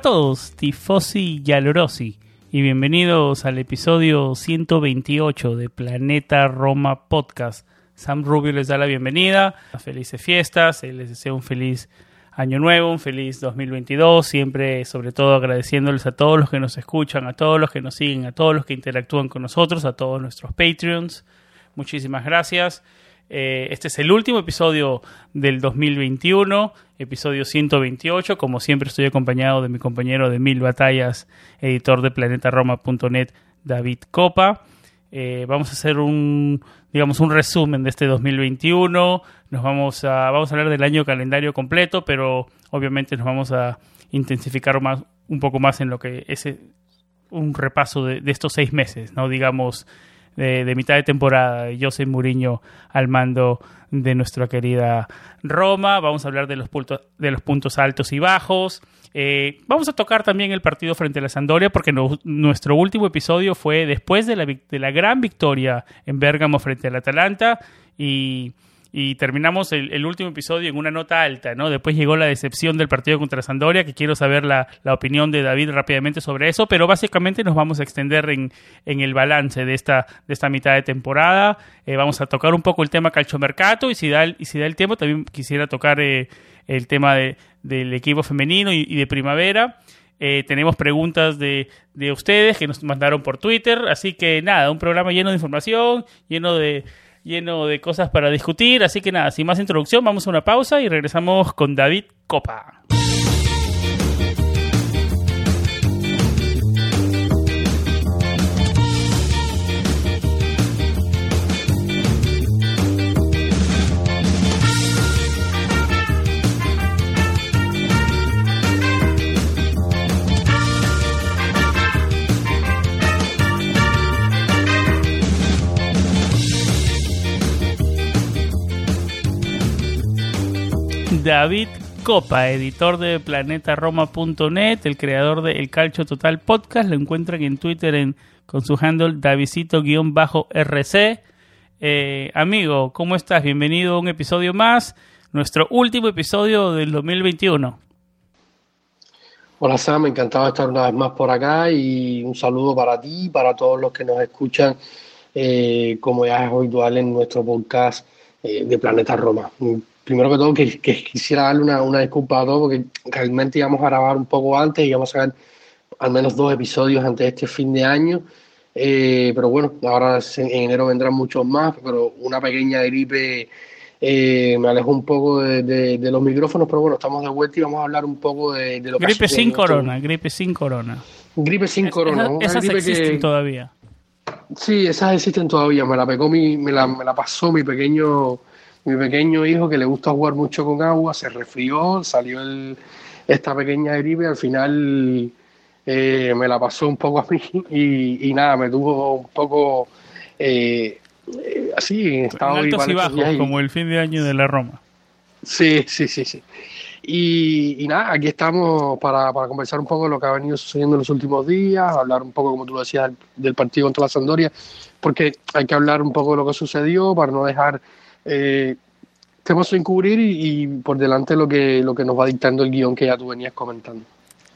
A todos, tifosi y alorosi, y bienvenidos al episodio 128 de Planeta Roma Podcast. Sam Rubio les da la bienvenida, felices fiestas, les deseo un feliz año nuevo, un feliz 2022, siempre sobre todo agradeciéndoles a todos los que nos escuchan, a todos los que nos siguen, a todos los que interactúan con nosotros, a todos nuestros Patreons. Muchísimas gracias. Eh, este es el último episodio del 2021, episodio 128. Como siempre estoy acompañado de mi compañero de Mil Batallas, editor de planetaroma.net, David Copa. Eh, vamos a hacer un, digamos, un resumen de este 2021. Nos vamos a, vamos a hablar del año calendario completo, pero obviamente nos vamos a intensificar más, un poco más en lo que es un repaso de, de estos seis meses, ¿no? Digamos, de, mitad de temporada. José Muriño al mando de nuestra querida Roma. Vamos a hablar de los, puntos, de los puntos altos y bajos. Eh, vamos a tocar también el partido frente a la Sandoria porque nuestro último episodio fue después de la, de la gran victoria en Bérgamo frente al Atalanta y y terminamos el, último episodio en una nota alta, ¿no? Después llegó la decepción del partido contra Sandoria, que quiero saber la, opinión de David rápidamente sobre eso, pero básicamente nos vamos a extender en, en el balance de esta, de esta mitad de temporada. Eh, vamos a tocar un poco el tema calchomercato y si da el, y si da el tiempo también quisiera tocar eh, el tema de, del equipo femenino y, de primavera. Eh, tenemos preguntas de, de ustedes que nos mandaron por Twitter, así que nada, un programa lleno de información, lleno de lleno de cosas para discutir. Así que nada, sin más introducción, vamos a una pausa y regresamos con David Copa. David Copa, editor de planetaroma.net, el creador de El Calcio Total Podcast. Lo encuentran en Twitter en, con su handle Davidito-RC. Eh, amigo, ¿cómo estás? Bienvenido a un episodio más, nuestro último episodio del 2021. Hola Sam, encantado de estar una vez más por acá y un saludo para ti y para todos los que nos escuchan, eh, como ya es habitual en nuestro podcast eh, de Planeta Roma primero que todo, que, quisiera darle una, una, disculpa a todos, porque realmente íbamos a grabar un poco antes y íbamos a sacar al menos dos episodios antes de este fin de año. Eh, pero bueno, ahora en enero vendrán muchos más, pero una pequeña gripe eh, me alejó un poco de, los micrófonos, pero bueno, estamos de vuelta y vamos a hablar un poco de, lo que Gripe sin corona, gripe sin corona. Gripe sin corona. esas existen todavía. Sí, esas existen todavía. Me la pegó mi, me la, me la pasó mi pequeño mi pequeño hijo que le gusta jugar mucho con agua, se resfrió, salió el, esta pequeña gripe, al final eh, me la pasó un poco a mí y, nada, me tuvo un poco eh, así en estado y bajos, como el fin de año de la Roma. Sí, sí, sí, sí. Y, nada, aquí estamos para, para, conversar un poco de lo que ha venido sucediendo en los últimos días, hablar un poco, como tú lo decías, del partido contra la Sandoria, porque hay que hablar un poco de lo que sucedió para no dejar eh, tenemos que cubrir y, por delante lo que, lo que nos va dictando el guion que ya tú venías comentando.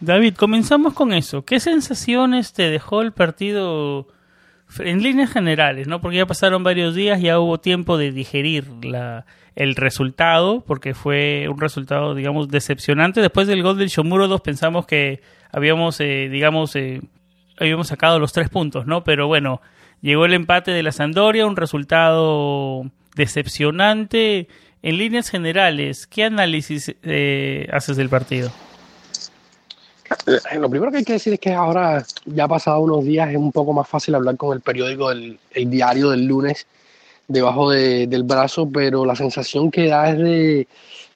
David, comenzamos con eso. ¿Qué sensaciones te dejó el partido en líneas generales? ¿no? Porque ya pasaron varios días, ya hubo tiempo de digerir la, el resultado, porque fue un resultado, digamos, decepcionante. Después del gol del Shomuro 2 pensamos que habíamos, eh, digamos, eh, habíamos sacado los tres puntos, ¿no? Pero bueno, llegó el empate de la Sandoria, un resultado decepcionante. En líneas generales, ¿qué análisis eh, haces del partido? Eh, lo primero que hay que decir es que ahora, ya pasado unos días, es un poco más fácil hablar con el periódico, el, el diario del lunes, debajo de, del brazo, pero la sensación que da es de,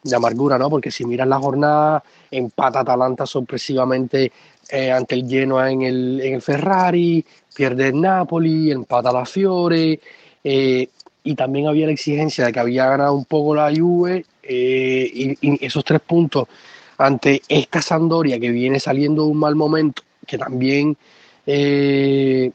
de, amargura, ¿no? Porque si miras la jornada, empata Atalanta sorpresivamente eh, ante el Genoa en el, en el Ferrari, pierde el Napoli, empata la Fiore, eh, y también había la exigencia de que había ganado un poco la Juve, eh, y, esos tres puntos ante esta Sandoria que viene saliendo de un mal momento, que también eh,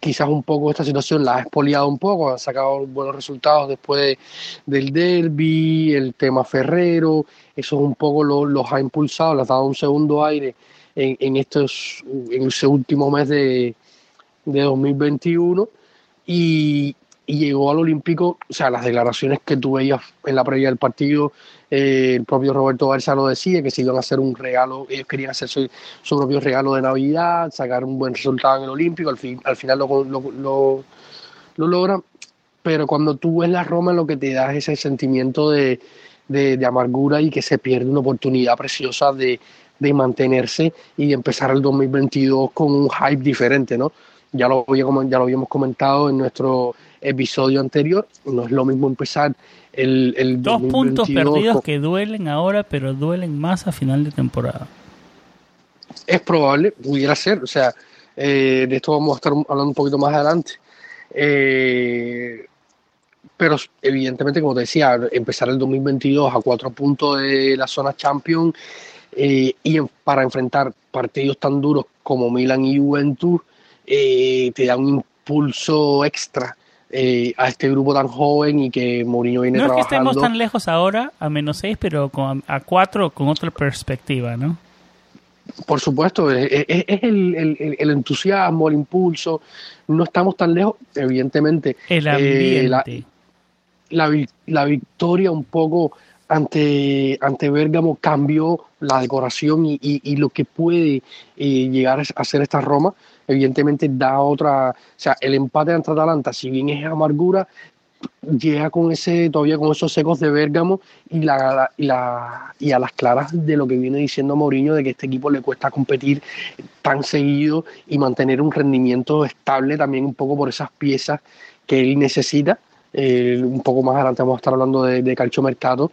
quizás un poco esta situación la ha expoliado un poco, ha sacado buenos resultados después de, del derby, el tema Ferrero, eso un poco lo, los ha impulsado, les ha dado un segundo aire en, en estos en ese último mes de, de 2021 y, y llegó al Olímpico, o sea, las declaraciones que tú veías en la previa del partido, eh, el propio Roberto Barça lo decía, que se iban a hacer un regalo, ellos querían hacer su, su, propio regalo de Navidad, sacar un buen resultado en el Olímpico, al, fin, al final lo, lo, lo, lo logran, pero cuando tú ves la Roma lo que te da es ese sentimiento de, de, de amargura y que se pierde una oportunidad preciosa de, de mantenerse y de empezar el 2022 con un hype diferente, ¿no? Ya lo, ya lo habíamos comentado en nuestro episodio anterior. No es lo mismo empezar el, el Dos puntos perdidos con... que duelen ahora, pero duelen más a final de temporada. Es probable, pudiera ser. O sea, eh, de esto vamos a estar hablando un poquito más adelante. Eh, pero evidentemente, como te decía, empezar el 2022 a cuatro puntos de la zona Champions eh, y para enfrentar partidos tan duros como Milan y Juventus, eh, te da un impulso extra eh, a este grupo tan joven y que Mourinho viene no trabajando. No es que estemos tan lejos ahora, a menos 6, pero con, a 4 con otra perspectiva, ¿no? Por supuesto, es, es, es el, el, el, entusiasmo, el impulso. No estamos tan lejos, evidentemente. El ambiente. Eh, la, la, la, victoria un poco ante, ante Bérgamo cambió la decoración y, y, y lo que puede eh, llegar a ser esta Roma evidentemente da otra, o sea, el empate ante Atalanta, si bien es amargura, llega con ese, todavía con esos secos de Bérgamo y, la, y, la, y a las claras de lo que viene diciendo Mourinho, de que este equipo le cuesta competir tan seguido y mantener un rendimiento estable también un poco por esas piezas que él necesita. Eh, un poco más adelante vamos a estar hablando de, de calcio mercado,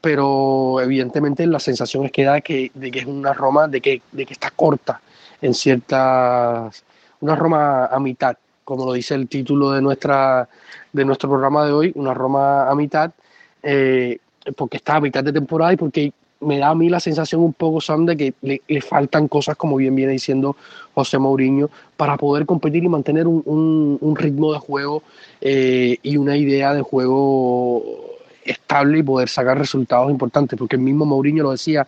pero evidentemente la sensación es que da que, de que es una Roma de que, de que está corta en ciertas, una Roma a mitad, como lo dice el título de, nuestra, de nuestro programa de hoy, una Roma a mitad, eh, porque está a mitad de temporada y porque me da a mí la sensación un poco, Sam, de que le, faltan cosas, como bien viene diciendo José Mourinho, para poder competir y mantener un, un, un ritmo de juego eh, y una idea de juego estable y poder sacar resultados importantes, porque el mismo Mourinho lo decía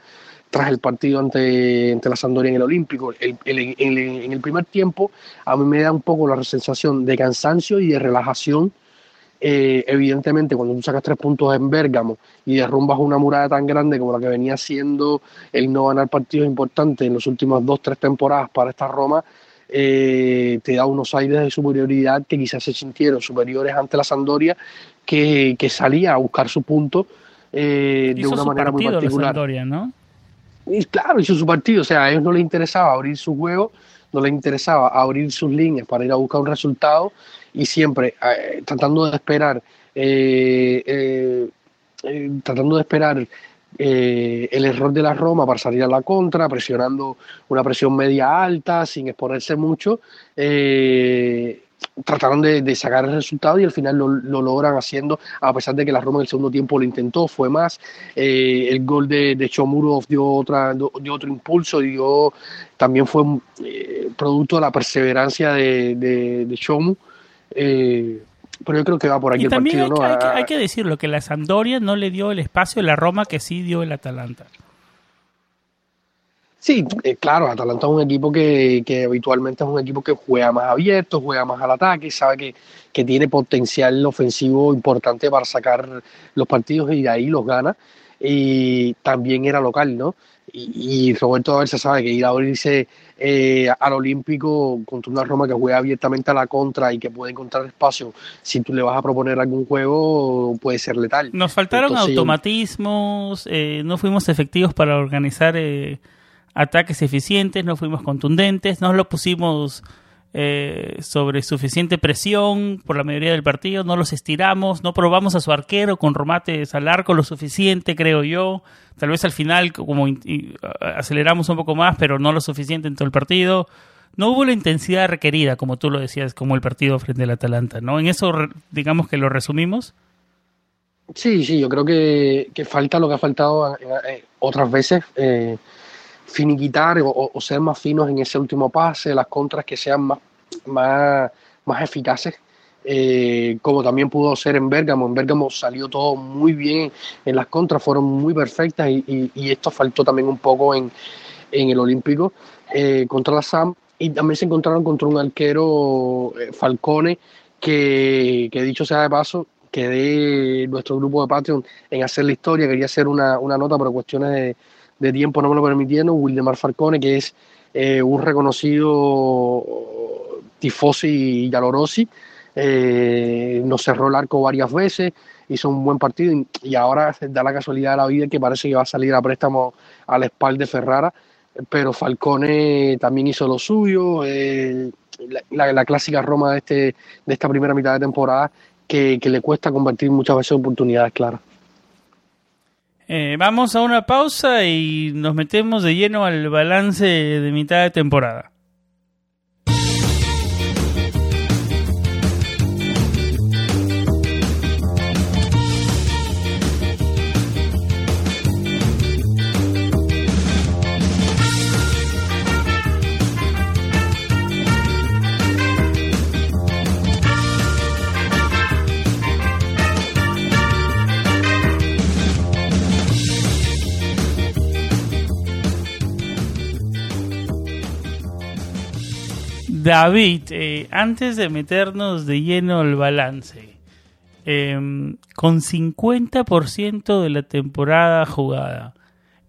tras el partido ante, ante la Sampdoria en el Olímpico. El, el, el, en el primer tiempo a mí me da un poco la sensación de cansancio y de relajación. Eh, evidentemente, cuando tú sacas tres puntos en Bérgamo y derrumbas una muralla tan grande como la que venía siendo el no ganar partidos importantes en las últimas dos, tres temporadas para esta Roma, eh, te da unos aires de superioridad que quizás se sintieron superiores ante la Sampdoria, que, que salía a buscar su punto eh, de una manera muy particular. La Sampdoria, ¿no? Y claro, hizo su partido, o sea, a ellos no les interesaba abrir su juego, no les interesaba abrir sus líneas para ir a buscar un resultado y siempre eh, tratando de esperar, eh, eh, tratando de esperar el error de la Roma para salir a la contra, presionando una presión media alta, sin exponerse mucho trataron de, de, sacar el resultado y al final lo, lo, logran haciendo, a pesar de que la Roma en el segundo tiempo lo intentó, fue más. Eh, el gol de, de Chomurov dio, otra, dio otro impulso, dio, también fue eh, producto de la perseverancia de, de, de Chomu. Eh, pero yo creo que va por aquí y el también partido. Hay, ¿no? que, hay, que, hay que decirlo, que la Sampdoria no le dio el espacio a la Roma que sí dio el Atalanta. Sí, eh, claro, Atalanta es un equipo que, que, habitualmente es un equipo que juega más abierto, juega más al ataque, sabe que, que, tiene potencial ofensivo importante para sacar los partidos y de ahí los gana. Y también era local, ¿no? Y, y Roberto Aversa sabe que ir a abrirse eh, al Olímpico contra una Roma que juega abiertamente a la contra y que puede encontrar espacio, si tú le vas a proponer algún juego, puede ser letal. Nos faltaron Entonces, automatismos, eh, no fuimos efectivos para organizar. Eh ataques eficientes, no fuimos contundentes, no lo pusimos eh, sobre suficiente presión por la mayoría del partido, no los estiramos, no probamos a su arquero con remates al arco lo suficiente, creo yo. Tal vez al final como aceleramos un poco más, pero no lo suficiente en todo el partido. No hubo la intensidad requerida, como tú lo decías, como el partido frente al Atalanta, ¿no? En eso, digamos que lo resumimos. Sí, sí, yo creo que, falta lo que ha faltado eh, otras veces, eh, finiquitar o, ser más finos en ese último pase, las contras que sean más, más, más eficaces, eh, como también pudo ser en Bérgamo. En Bérgamo salió todo muy bien, en las contras fueron muy perfectas y, esto faltó también un poco en, en el Olímpico contra la SAM. Y también se encontraron contra un arquero Falcone que, que dicho sea de paso, quedé nuestro grupo de Patreon en hacer la historia, quería hacer una, nota, pero cuestiones de, tiempo no me lo permitieron. Wildemar Falcone, que es eh, un reconocido tifosi y Yalorosi, eh, nos cerró el arco varias veces, hizo un buen partido y, ahora da la casualidad de la vida que parece que va a salir a préstamo al espalda de Ferrara, pero Falcone también hizo lo suyo. Eh, la, clásica Roma de, este, de esta primera mitad de temporada que, le cuesta convertir muchas veces oportunidades claras. Eh, vamos a una pausa y nos metemos de lleno al balance de mitad de temporada. David, eh, antes de meternos de lleno al balance, em, con 50% de la temporada jugada,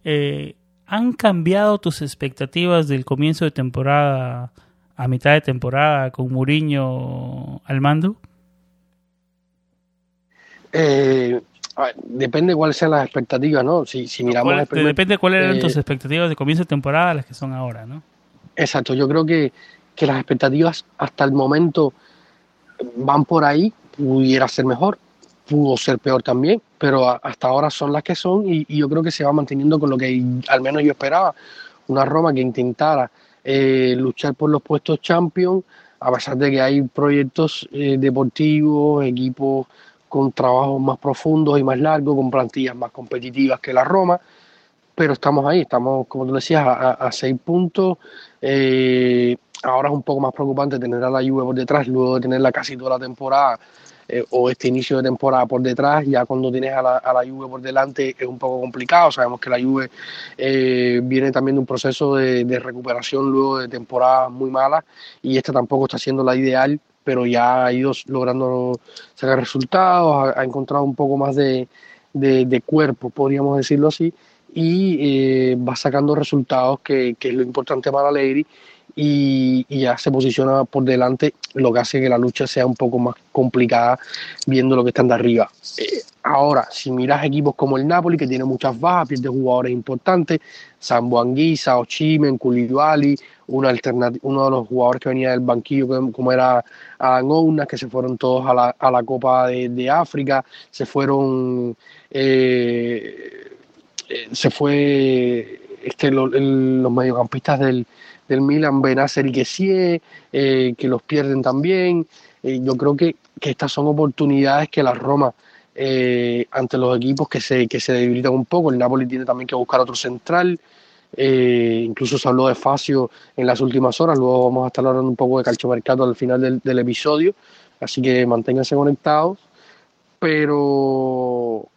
eh, ¿han cambiado tus expectativas del comienzo de temporada a mitad de temporada con Muriño al mando? Eh, depende cuáles sean las expectativas, ¿no? Si, miramos depende cuáles eran tus expectativas de comienzo de temporada las que son ahora, ¿no? Exacto, yo creo que que las expectativas hasta el momento van por ahí, pudiera ser mejor, pudo ser peor también, pero hasta ahora son las que son y, yo creo que se va manteniendo con lo que al menos yo esperaba, una Roma que intentara eh, luchar por los puestos champion, a pesar de que hay proyectos eh, deportivos, equipos con trabajos más profundos y más largos, con plantillas más competitivas que la Roma, pero estamos ahí, estamos, como tú decías, a, seis puntos. Eh, ahora es un poco más preocupante tener a la Juve por detrás, luego de tenerla casi toda la temporada eh, o este inicio de temporada por detrás, ya cuando tienes a la, a la Juve por delante es un poco complicado. Sabemos que la Juve eh, viene también de un proceso de, recuperación luego de temporadas muy malas y esta tampoco está siendo la ideal, pero ya ha ido logrando sacar resultados, ha, encontrado un poco más de, de, cuerpo, podríamos decirlo así, y eh, va sacando resultados que, que, es lo importante para Alegri y, ya se posiciona por delante, lo que hace que la lucha sea un poco más complicada viendo lo que están de arriba. Eh, ahora, si miras equipos como el Napoli, que tiene muchas bajas, pierde jugadores importantes, Sambo Anguisa, Ochimen, una uno de los jugadores que venía del banquillo, como era Adam que se fueron todos a la, a la Copa de, África, se fueron... Eh, eh, se fue este, los mediocampistas del, del Milan, Benacer y que eh, que los pierden también. Eh, yo creo que, estas son oportunidades que la Roma, eh, ante los equipos que se, que se debilitan un poco, el Napoli tiene también que buscar otro central. incluso se habló de Facio en las últimas horas, luego vamos a estar hablando un poco de calchomercato al final del, episodio, así que manténganse conectados. Pero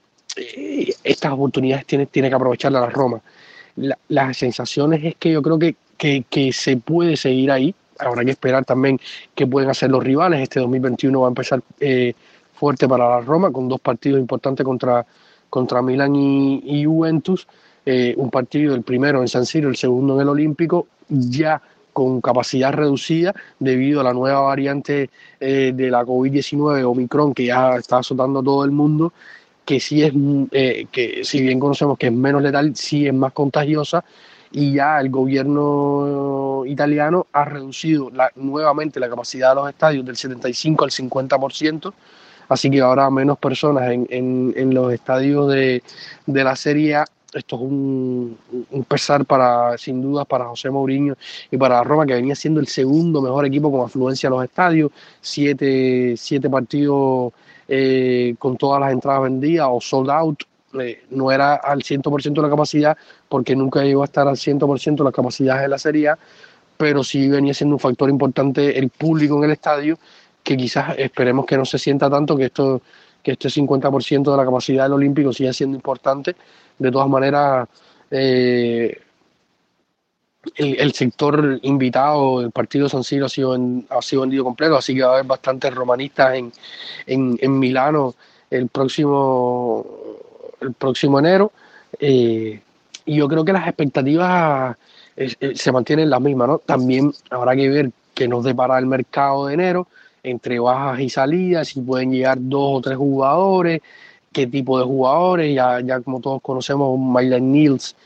estas oportunidades tiene, tiene que aprovecharlas la Roma. las sensaciones es que yo creo que que, se puede seguir ahí. Habrá que esperar también qué pueden hacer los rivales. Este 2021 va a empezar eh, fuerte para la Roma, con dos partidos importantes contra, contra Milan y, Juventus. Eh, un partido, el primero en San Siro, el segundo en el Olímpico, ya con capacidad reducida debido a la nueva variante eh, de la COVID-19 Omicron que ya está azotando todo el mundo, que sí es, que si bien conocemos que es menos letal, sí es más contagiosa y ya el gobierno italiano ha reducido nuevamente la capacidad de los estadios del 75 al 50%, así que ahora menos personas en, los estadios de, la Serie A. Esto es un, pesar para, sin duda, para José Mourinho y para Roma, que venía siendo el segundo mejor equipo con afluencia a los estadios, siete, siete partidos eh, con todas las entradas vendidas o sold out eh, no era al 100% de la capacidad, porque nunca llegó a estar al 100% de la capacidad de la Serie pero sí venía siendo un factor importante el público en el estadio, que quizás esperemos que no se sienta tanto, que esto que este 50% de la capacidad del Olímpico siga siendo importante. De todas maneras, eh, el, sector invitado del partido San Siro ha sido, ha sido vendido completo, así que va a haber bastantes romanistas en, en, en Milano el próximo el próximo enero. Eh, y yo creo que las expectativas eh, eh, se mantienen las mismas, ¿no? También habrá que ver qué nos depara el mercado de enero, entre bajas y salidas, si pueden llegar dos o tres jugadores, qué tipo de jugadores, ya, ya como todos conocemos, Mylan Niels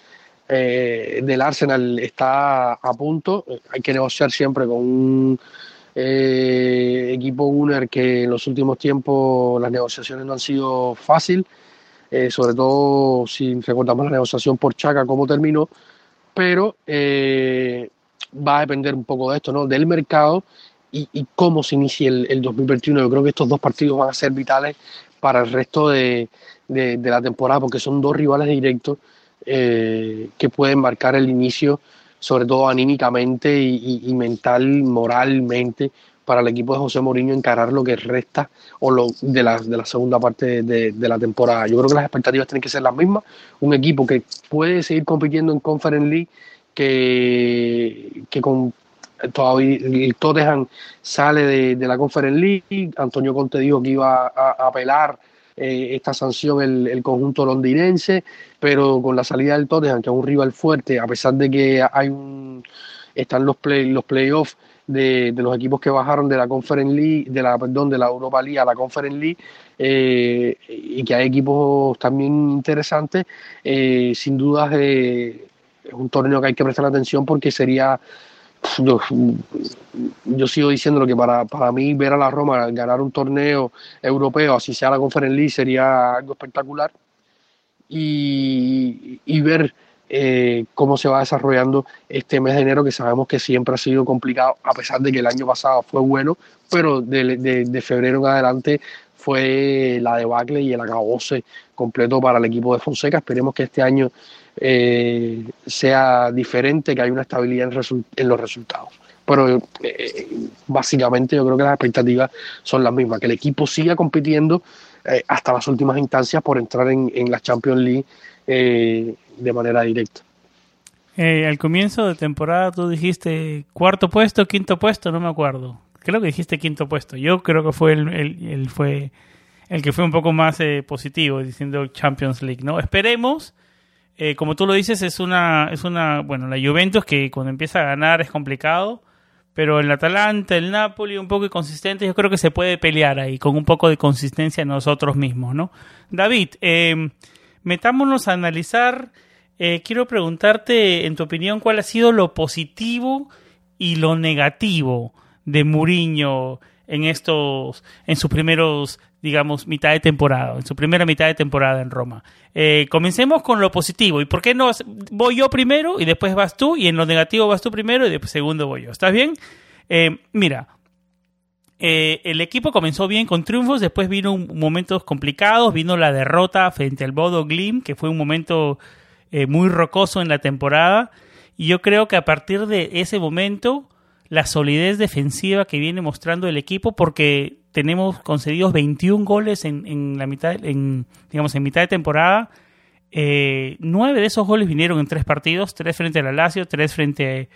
del Arsenal está a punto, hay que negociar siempre con un equipo Gunner que en los últimos tiempos las negociaciones no han sido fáciles eh, sobre todo si recordamos la negociación por Chaca, cómo terminó, pero eh, va a depender un poco de esto, ¿no? del mercado y, cómo se inicie el, 2021. Yo creo que estos dos partidos van a ser vitales para el resto de, la temporada, porque son dos rivales directos eh, que pueden marcar el inicio, sobre todo anímicamente y, y mental, moralmente, para el equipo de José Mourinho encarar lo que resta o lo de la, de la segunda parte de, la temporada. Yo creo que las expectativas tienen que ser las mismas. Un equipo que puede seguir compitiendo en Conference League, que, que con todavía el Tottenham sale de, la Conference League. Antonio Conte dijo que iba a, apelar eh, esta sanción el, el, conjunto londinense, pero con la salida del Tottenham, que es un rival fuerte, a pesar de que hay un están los play, los playoffs de, los equipos que bajaron de la Conference League, de la, perdón, de la Europa League a la Conference League, eh, y que hay equipos también interesantes, eh, sin duda es un torneo que hay que prestar atención porque sería, yo, yo sigo diciendo lo que para, para mí ver a la Roma ganar un torneo europeo, así sea la Conference League, sería algo espectacular. Y, y ver eh, cómo se va desarrollando este mes de enero, que sabemos que siempre ha sido complicado, a pesar de que el año pasado fue bueno, pero de, febrero en adelante fue la debacle y el acabose completo para el equipo de Fonseca. Esperemos que este año eh, sea diferente, que haya una estabilidad en, los resultados. Pero eh, básicamente yo creo que las expectativas son las mismas, que el equipo siga compitiendo hasta las últimas instancias por entrar en, en la Champions League eh, de manera directa. Eh, al comienzo de temporada tú dijiste cuarto puesto, quinto puesto, no me acuerdo. Creo que dijiste quinto puesto. Yo creo que fue el, fue el que fue un poco más eh, positivo diciendo Champions League, ¿no? Esperemos. Eh, como tú lo dices, es una, es una, bueno, la Juventus que cuando empieza a ganar es complicado, pero el Atalanta, el Napoli, un poco inconsistente, yo creo que se puede pelear ahí con un poco de consistencia nosotros mismos, ¿no? David, metámonos a analizar eh, quiero preguntarte, en tu opinión, cuál ha sido lo positivo y lo negativo de Mourinho en estos, en sus primeros, digamos, mitad de temporada, en su primera mitad de temporada en Roma. Eh, comencemos con lo positivo. ¿Y por qué no voy yo primero y después vas tú? Y en lo negativo vas tú primero y después segundo voy yo. ¿Estás bien? Eh, mira, el equipo comenzó bien con triunfos, después vino momentos complicados, vino la derrota frente al Bodo Glim, que fue un momento eh, muy rocoso en la temporada. Y yo creo que a partir de ese momento, la solidez defensiva que viene mostrando el equipo, porque tenemos concedidos 21 goles en, en la mitad, en, digamos, en mitad de temporada. Eh, nueve de esos goles vinieron en tres partidos, tres frente al Lazio, tres frente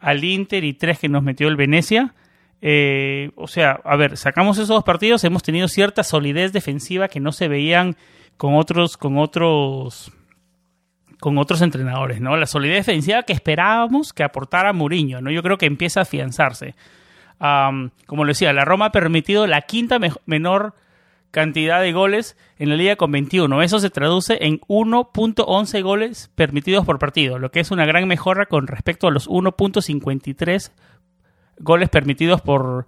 al Inter y tres que nos metió el Venecia. Eh, o sea, a ver, sacamos esos dos partidos, hemos tenido cierta solidez defensiva que no se veían con otros, con otros con otros entrenadores, ¿no? La solidez defensiva que esperábamos que aportara Mourinho, ¿no? Yo creo que empieza a afianzarse. como lo decía, la Roma ha permitido la quinta menor cantidad de goles en la liga con 21. Eso se traduce en 1.11 goles permitidos por partido, lo que es una gran mejora con respecto a los 1.53 goles permitidos por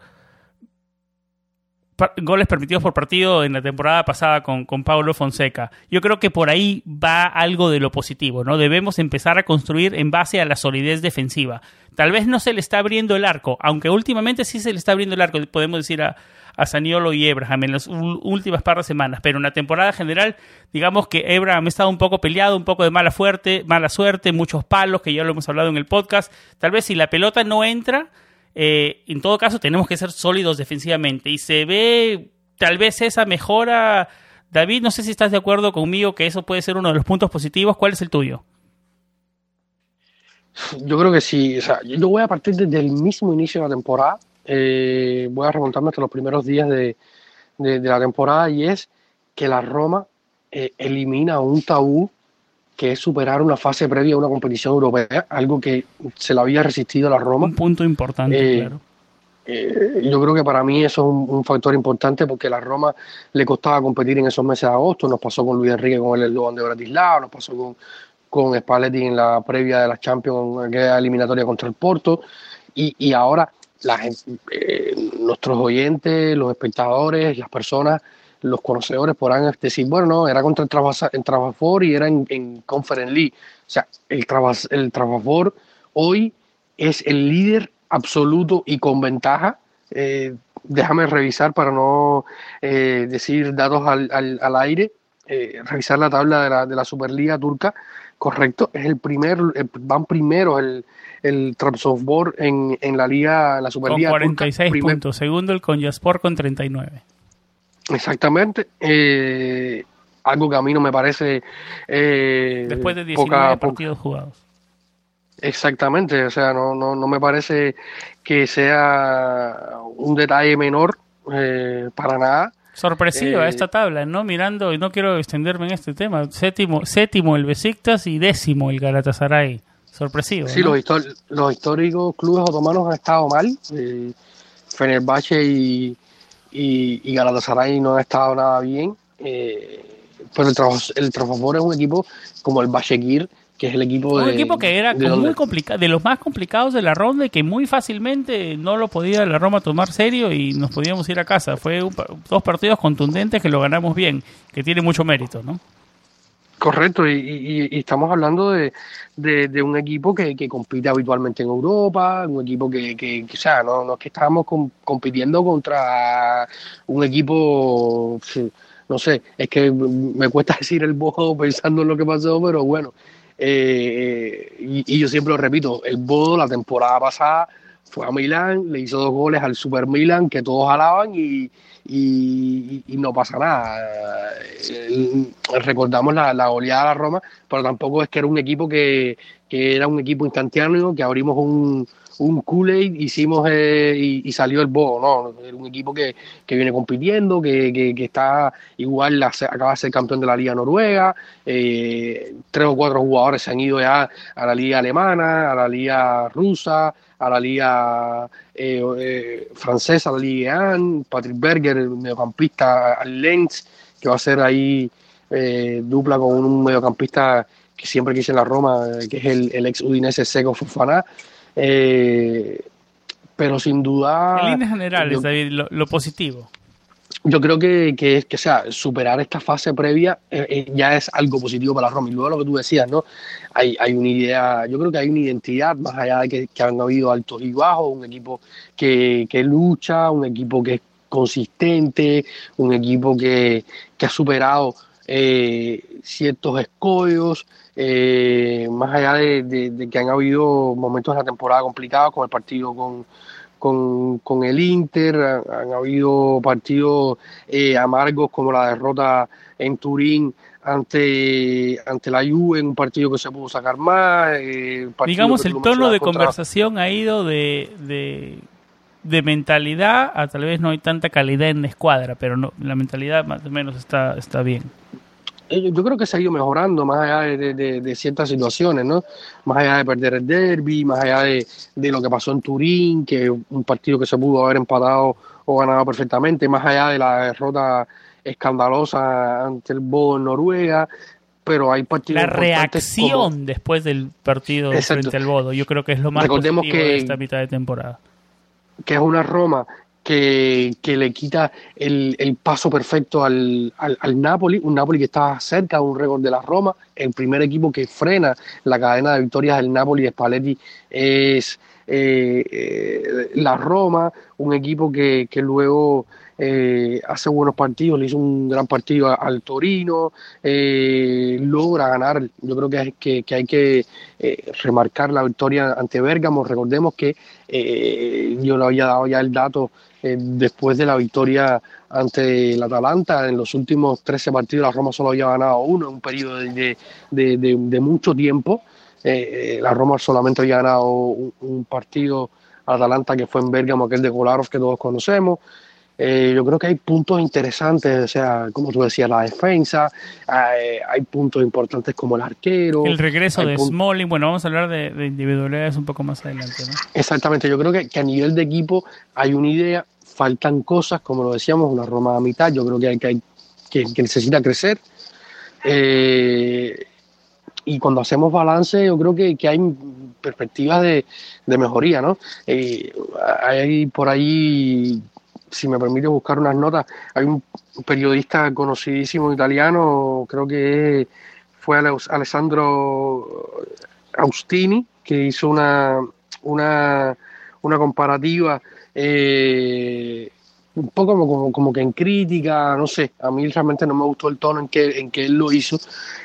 goles permitidos por partido en la temporada pasada con, con Paulo Fonseca. Yo creo que por ahí va algo de lo positivo, ¿no? Debemos empezar a construir en base a la solidez defensiva. Tal vez no se le está abriendo el arco, aunque últimamente sí se le está abriendo el arco, podemos decir a, a Saniolo y Abraham en las últimas par de semanas, pero en la temporada general, digamos que Abraham ha estado un poco peleado, un poco de mala, fuerte, mala suerte, muchos palos, que ya lo hemos hablado en el podcast. Tal vez si la pelota no entra, eh, en todo caso tenemos que ser sólidos defensivamente y se ve tal vez esa mejora. David, no sé si estás de acuerdo conmigo que eso puede ser uno de los puntos positivos. ¿Cuál es el tuyo? Yo creo que sí. O sea, yo voy a partir desde el mismo inicio de la temporada. Eh, voy a remontarme hasta los primeros días de, la temporada y es que la Roma eh, elimina un tabú que es superar una fase previa a una competición europea, algo que se le había resistido a la Roma. Un punto importante, eh, claro. Eh, yo creo que para mí eso es un, factor importante porque a la Roma le costaba competir en esos meses de agosto, nos pasó con Luis Enrique con el Eslogan de Bratislava, nos pasó con, con Spalletti en la previa de la Champions, en aquella eliminatoria contra el Porto, y, y ahora la eh, nuestros oyentes, los espectadores, las personas los conocedores podrán decir, bueno, no, era contra el, en Trabafor y era en, en Conference League. O sea, el, el Trabafor hoy es el líder absoluto y con ventaja. Eh, déjame revisar para no eh, decir datos al, al, aire. Eh, revisar la tabla de la, de la Superliga turca, correcto, es el primer, van primero el, el Trabzonspor en, en la liga, la Superliga. Con 46 puntos, segundo el Konyaspor con 39. Exactamente. Eh, algo que a mí no me parece. Eh, Después de 19 partidos jugados. Exactamente, o sea, no, no, no me parece que sea un detalle menor eh, para nada. Sorpresiva eh, esta tabla, ¿no? Mirando, y no quiero extenderme en este tema, séptimo, séptimo el Besiktas y décimo el Galatasaray. Sorpresivo. Sí, los, los históricos clubes otomanos han estado mal. Fenerbahce y, y, y Galatasaray no ha estado nada bien. Eh, pero el, el es un equipo como el Bashekir, que es el equipo un equipo que era de, muy complicado, de los más complicados de la ronda y que muy fácilmente no lo podía la Roma tomar serio y nos podíamos ir a casa. Fue dos partidos contundentes que lo ganamos bien, que tiene mucho mérito, ¿no? Correcto, y, estamos hablando de, un equipo que, compite habitualmente en Europa, un equipo que, o sea, no, es que estábamos compitiendo contra un equipo, no sé, es que me cuesta decir el Bodo pensando en lo que pasó, pero bueno, eh, y, y, yo siempre lo repito, el Bodo la temporada pasada fue a Milán, le hizo dos goles al Super Milan que todos alaban y, y, no pasa nada. Recordamos la, la, goleada a la Roma, pero tampoco es que era un equipo que, que era un equipo instantáneo, que abrimos un, un Kool-Aid, hicimos eh, y, salió el Bodo, no, era un equipo que, que viene compitiendo, que, que, está igual, acaba de ser campeón de la Liga Noruega, eh, tres o cuatro jugadores se han ido ya a la Liga Alemana, a la Liga Rusa, a la liga eh, eh, francesa, la Liga 1, Patrick Berger, el mediocampista al Lens, que va a ser ahí eh, dupla con un mediocampista que siempre quise en la Roma, que es el, ex Udinese Seco Fofana. pero sin duda... En líneas generales, David, lo positivo yo creo que, que, que sea, superar esta fase previa eh, eh, ya es algo positivo para la Roma. Y luego lo que tú decías, ¿no? Hay, hay una idea, yo creo que hay una identidad, más allá de que, que han habido altos y bajos, un equipo que, que lucha, un equipo que es consistente, un equipo que, que ha superado eh, ciertos escollos, más allá de, de, que han habido momentos en la temporada complicados, como el partido con, con, con el Inter, han, habido partidos eh, amargos como la derrota en Turín ante, ante la Juve, en un partido que se pudo sacar más. Eh, Digamos, el tono de conversación ha ido de, de, de, mentalidad a tal vez no hay tanta calidad en la escuadra, pero no, la mentalidad más o menos está, está bien. Eh, yo creo que se ha ido mejorando más allá de, ciertas situaciones, ¿no? Más allá de perder el derby, más allá de, lo que pasó en Turín, que es un partido que se pudo haber empatado o ganado perfectamente, más allá de la derrota escandalosa ante el Bo en Noruega, pero hay partidos. La reacción después del partido frente al Bodo, yo creo que es lo más Recordemos que, de esta mitad de temporada. Que es una Roma que, le quita el, paso perfecto al, al, Napoli, un Napoli que está cerca de un récord de la Roma, el primer equipo que frena la cadena de victorias del Napoli de Spalletti es eh, eh, la Roma, un equipo que, que luego eh, hace buenos partidos, le hizo un gran partido al Torino, eh, logra ganar. Yo creo que, que, que hay que eh, remarcar la victoria ante Bérgamo. Recordemos que yo le había dado ya el dato después de la victoria ante el Atalanta. En los últimos 13 partidos la Roma solo había ganado uno en un periodo de, de, mucho tiempo. la Roma solamente había ganado un, un partido Atalanta que fue en Bérgamo, aquel de Kolarov que todos conocemos. Eh, yo creo que hay puntos interesantes, o sea, como tú decías, la defensa, eh, hay, puntos importantes como el arquero. El regreso de Smalling, bueno, vamos a hablar de, individualidades un poco más adelante. ¿no? Exactamente, yo creo que, a nivel de equipo hay una idea, faltan cosas, como lo decíamos, una Roma a mitad, yo creo que, hay, que, hay, que, necesita crecer. Eh, y cuando hacemos balance, yo creo que, hay perspectivas de, de mejoría, ¿no? hay por ahí si me permite buscar unas notas, hay un periodista conocidísimo italiano, creo que fue Alessandro Austini, que hizo una, una, una comparativa eh, un poco como, como, que en crítica, no sé, a mí realmente no me gustó el tono en que, en que él lo hizo,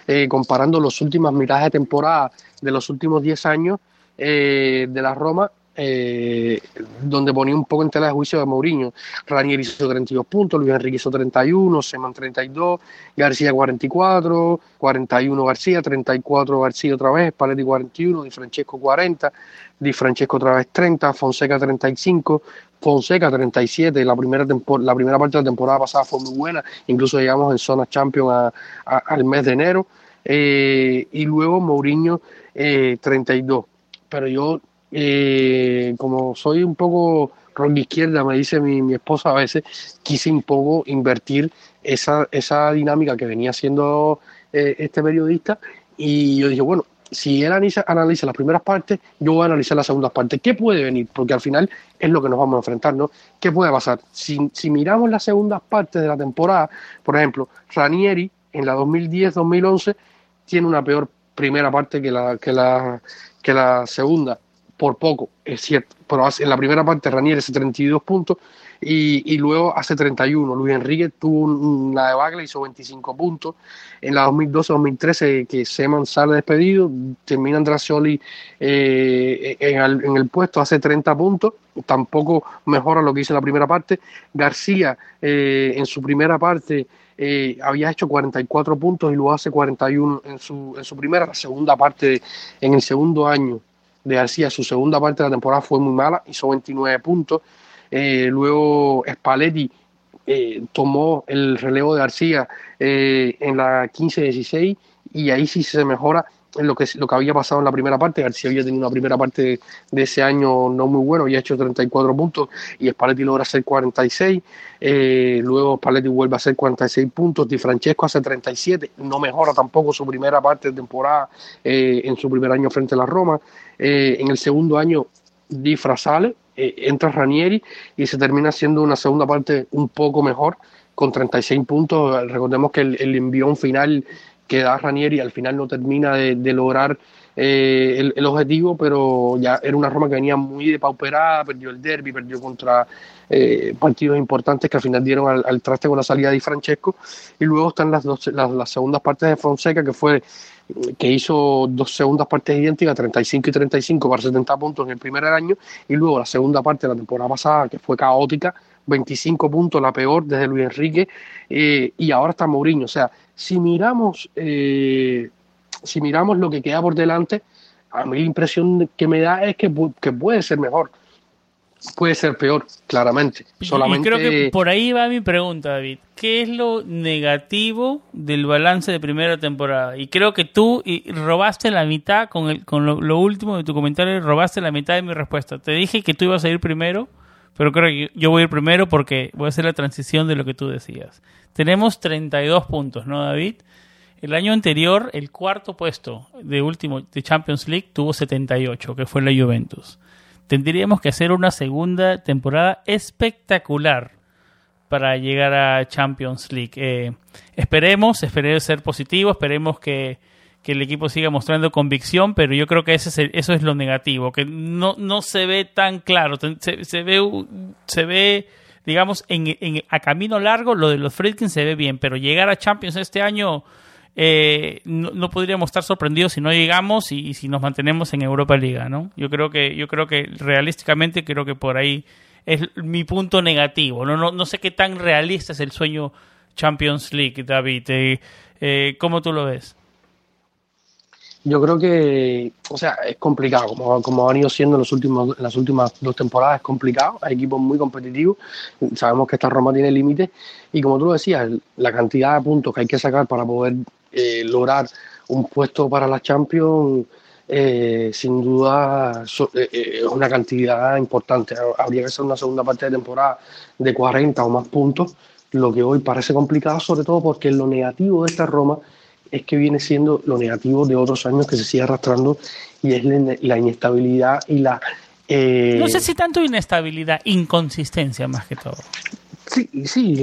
eh, comparando las últimas miradas de temporada de los últimos 10 años eh, de la Roma eh, donde ponía un poco en tela de juicio de Mourinho. Ranieri hizo 32 puntos, Luis Enrique hizo 31, Seman 32, García 44, 41 García, 34 García otra vez, Paletti 41, Di Francesco 40, Di Francesco otra vez 30, Fonseca 35, Fonseca 37, la primera, la primera parte de la temporada pasada fue muy buena, incluso llegamos en zona champion al mes de enero, eh, y luego Mourinho 32. Eh, Pero yo eh, como soy un poco rock izquierda, me dice mi, esposa a veces, quise un poco invertir esa, esa dinámica que venía haciendo eh, este periodista y yo dije, bueno, si él analiza, analiza, las primeras partes, yo voy a analizar las segundas partes. ¿Qué puede venir? Porque al final es lo que nos vamos a enfrentar, ¿no? ¿Qué puede pasar? Si, si miramos las segundas partes de la temporada, por ejemplo, Ranieri en la 2010-2011 tiene una peor primera parte que la, que la, que la segunda por poco, es cierto, pero en la primera parte Ranieri hace 32 puntos y, luego hace 31. Luis Enrique tuvo una debacle, hizo 25 puntos. En la 2012-2013 que Seman sale despedido, termina Andrasoli eh, en, el, puesto, hace 30 puntos, tampoco mejora lo que hizo en la primera parte. García eh, en su primera parte eh, había hecho 44 puntos y luego hace 41 en su, en su primera, segunda parte, en el segundo año de García. Su segunda parte de la temporada fue muy mala, hizo 29 puntos. Eh, luego Spalletti eh, tomó el relevo de García eh, en la 15-16 y ahí sí se mejora lo que, lo que había pasado en la primera parte. García había tenido una primera parte de ese año no muy bueno, había hecho 34 puntos y Spalletti logra hacer 46. Eh, luego Spalletti vuelve a hacer 46 puntos. Di Francesco hace 37. No mejora tampoco su primera parte de temporada eh, en su primer año frente a la Roma. Eh, en el segundo año, Di sale, entra Ranieri y se termina haciendo una segunda parte un poco mejor con 36 puntos. Recordemos que el, el envión final que da Ranieri al final no termina de, lograr eh, el, objetivo, pero ya era una Roma que venía muy depauperada, perdió el derby, perdió contra eh, partidos importantes que al final dieron al, traste con la salida de Francesco, y luego están las, dos, las, segundas partes de Fonseca, que fue que hizo dos segundas partes idénticas, 35 y 35 para 70 puntos en el primer año, y luego la segunda parte de la temporada pasada, que fue caótica, 25 puntos, la peor desde Luis Enrique, eh, y ahora está Mourinho. O sea, si miramos, eh, si miramos lo que queda por delante, a mí la impresión que me da es que, que puede ser mejor. puede ser peor, claramente. Solamente... Y creo que por ahí va mi pregunta, David. ¿Qué es lo negativo del balance de primera temporada? Y creo que tú robaste la mitad, con, el, con lo, último de tu comentario, robaste la mitad de mi respuesta. Te dije que tú ibas a ir primero, pero creo que yo voy a ir primero porque voy a hacer la transición de lo que tú decías. Tenemos 32 puntos, ¿no, David? El año anterior, el cuarto puesto de último de Champions League tuvo 78, que fue la Juventus tendríamos que hacer una segunda temporada espectacular para llegar a Champions League. Eh, esperemos, esperemos ser positivo, esperemos que, el equipo siga mostrando convicción, pero yo creo que ese es eso es lo negativo, que no, no se ve tan claro, se, ve, se ve digamos, en, a camino largo lo de los Friedkin se ve bien, pero llegar a Champions este año eh, no, podríamos estar sorprendidos si no llegamos y, si nos mantenemos en Europa Liga, ¿no? Yo creo que, yo creo que realísticamente creo que por ahí es mi punto negativo. No, no, no sé qué tan realista es el sueño Champions League, David. Eh, eh, ¿Cómo tú lo ves? Yo creo que, o sea, es complicado, como, como ha venido siendo en, los últimos, en las últimas dos temporadas, es complicado. Hay equipos muy competitivos, sabemos que esta Roma tiene límites y como tú lo decías, la cantidad de puntos que hay que sacar para poder eh, lograr un puesto para la Champions, eh, sin duda eh, es una cantidad importante. Habría que hacer una segunda parte de temporada de 40 o más puntos, lo que hoy parece complicado, sobre todo porque lo negativo de esta Roma es que viene siendo lo negativo de otros años que se sigue arrastrando y es la, inestabilidad y la... no sé si tanto inestabilidad, inconsistencia más que todo. Sí, sí,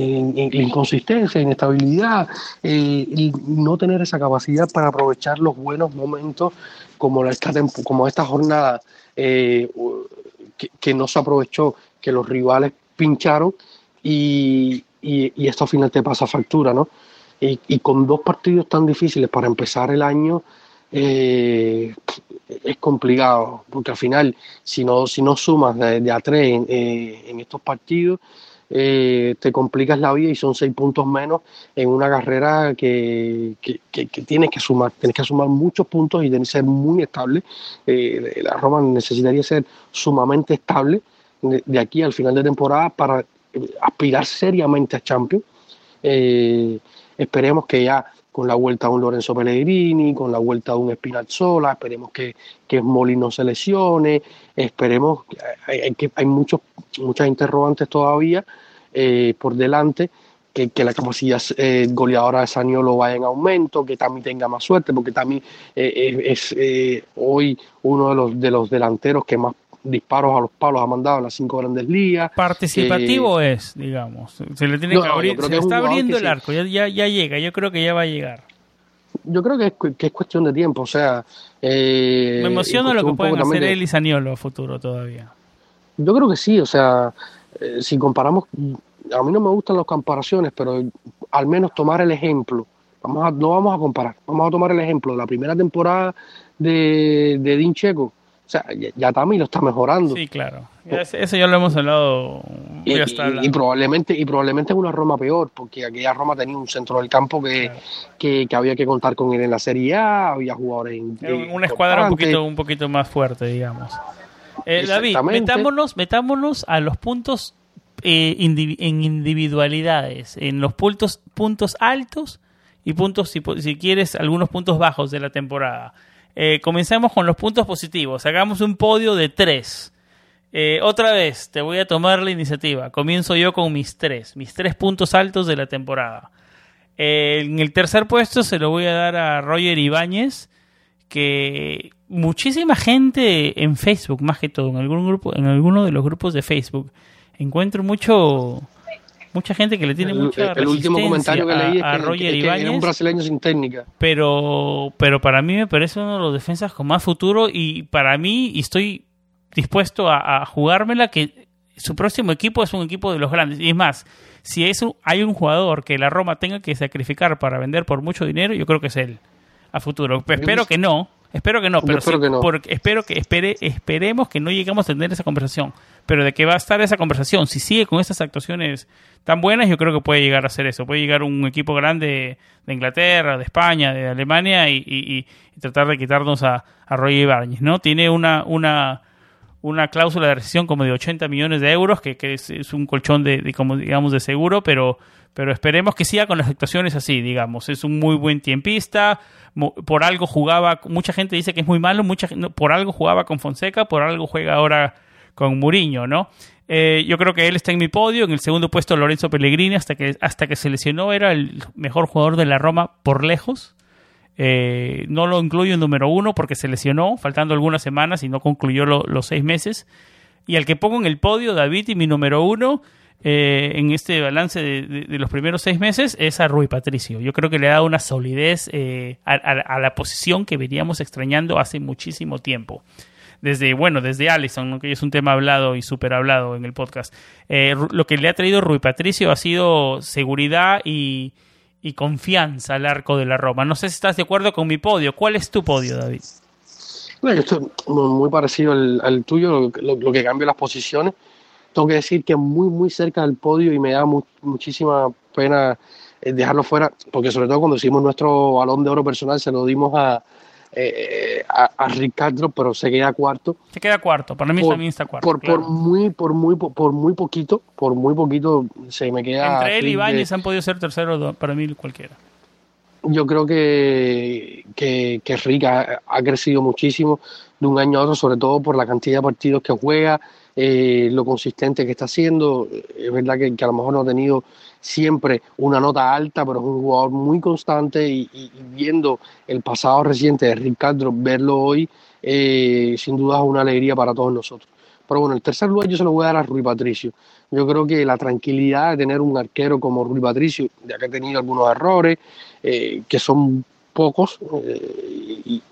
inconsistencia, inestabilidad eh, y no tener esa capacidad para aprovechar los buenos momentos como esta, como esta jornada eh, que, no se aprovechó, que los rivales pincharon y, y, esto al final te pasa factura, ¿no? Y, con dos partidos tan difíciles para empezar el año eh, es complicado, porque al final si no, si no sumas de, a tres en estos partidos, eh, te complicas la vida y son seis puntos menos en una carrera que, tienes que sumar, tienes que sumar muchos puntos y tienes que ser muy estable. Eh, la Roma necesitaría ser sumamente estable de, aquí al final de temporada para eh, aspirar seriamente a Champions. Esperemos que ya con la vuelta de un Lorenzo Pellegrini, con la vuelta de un Spinazzola, esperemos que, que no se lesione, esperemos, hay, hay muchos, muchas interrogantes todavía eh, por delante, que, que la capacidad eh, goleadora de Saniolo vaya en aumento, que también tenga más suerte, porque también eh, es hoy uno de los, de los delanteros que más disparos a los palos ha mandado en las cinco grandes ligas. Participativo es, digamos. Se le tiene que abrir, se está abriendo el arco, ya, ya, llega, yo creo que ya va a llegar. Yo creo que es, que es cuestión de tiempo, o sea... Eh, Me emociona lo que pueden hacer él y Saniolo a futuro todavía. Yo creo que sí, o sea, eh, si comparamos, a mí no me gustan las comparaciones, pero al menos tomar el ejemplo. Vamos a, no vamos a comparar, vamos a tomar el ejemplo de la primera temporada de, de Din Checo o sea, ya, también lo está mejorando. Sí, claro. Eso ya lo hemos hablado. Y, probablemente y probablemente es una Roma peor, porque aquella Roma tenía un centro del campo que, que, había que contar con él en la Serie A, había jugadores en, una escuadra un poquito, un poquito más fuerte, digamos. Eh, David, metámonos, metámonos a los puntos eh, en individualidades, en los puntos, puntos altos y puntos, si, si quieres, algunos puntos bajos de la temporada. Eh, comencemos con los puntos positivos. Hagamos un podio de tres. Eh, otra vez, te voy a tomar la iniciativa. Comienzo yo con mis tres, mis tres puntos altos de la temporada. Eh, en el tercer puesto se lo voy a dar a Roger Ibáñez, que muchísima gente en Facebook, más que todo, en algún grupo, en alguno de los grupos de Facebook, encuentro mucho mucha gente que le tiene mucha el, último comentario que leí a, Roger Ibáñez, un brasileño sin técnica. Pero, pero para mí me parece uno de los defensas con más futuro y para mí estoy dispuesto a, jugármela que su próximo equipo es un equipo de los grandes. Y es más, si es hay un jugador que la Roma tenga que sacrificar para vender por mucho dinero, yo creo que es él a futuro. espero que no, Espero que no, pero espero, que no. Porque espero que espere, esperemos que no lleguemos a tener esa conversación. Pero de qué va a estar esa conversación, si sigue con estas actuaciones tan buenas, yo creo que puede llegar a ser eso. Puede llegar un equipo grande de Inglaterra, de España, de Alemania y, tratar de quitarnos a, Roger Ibáñez, ¿no? Tiene una, una, una cláusula de rescisión como de 80 millones de euros, que, es, un colchón de, como digamos, de seguro, pero, pero esperemos que siga con las actuaciones así, digamos. Es un muy buen tiempista, por algo jugaba, mucha gente dice que es muy malo, mucha, por algo jugaba con Fonseca, por algo juega ahora con Muriño, ¿no? Eh, yo creo que él está en mi podio, en el segundo puesto Lorenzo Pellegrini, hasta que, hasta que se lesionó era el mejor jugador de la Roma por lejos. Eh, no lo incluyo en número uno porque se lesionó, faltando algunas semanas y no concluyó los seis meses. Y al que pongo en el podio, David, y mi número uno, eh, en este balance de, los primeros seis meses es a Rui Patricio. Yo creo que le ha dado una solidez eh, a, la posición que veníamos extrañando hace muchísimo tiempo. Desde, bueno, desde Allison, que es un tema hablado y súper hablado en el podcast. Eh, lo que le ha traído Rui Patricio ha sido seguridad y, confianza al arco de la Roma. No sé si estás de acuerdo con mi podio. ¿Cuál es tu podio, David? Esto es muy parecido al, tuyo, lo, que cambia las posiciones tengo que decir que muy, muy cerca del podio y me da muchísima pena eh, dejarlo fuera, porque sobre todo cuando hicimos nuestro balón de oro personal se lo dimos a, eh, a, Ricardo, pero se queda cuarto. Se queda cuarto, para mí también está cuarto. Por, por, muy, por, muy, por muy poquito, por muy poquito se me queda. Entre él y Bañez han podido ser tercero para mí cualquiera. Yo creo que, que, que Rick ha, ha, crecido muchísimo de un año a otro, sobre todo por la cantidad de partidos que juega, eh, lo consistente que está haciendo. Es verdad que, a lo mejor no ha tenido siempre una nota alta, pero es un jugador muy constante y, viendo el pasado reciente de Ricardo, verlo hoy, eh, sin duda es una alegría para todos nosotros. Pero bueno, el tercer lugar yo se lo voy a dar a Rui Patricio. Yo creo que la tranquilidad de tener un arquero como Rui Patricio, ya que ha tenido algunos errores, eh, que son pocos, y,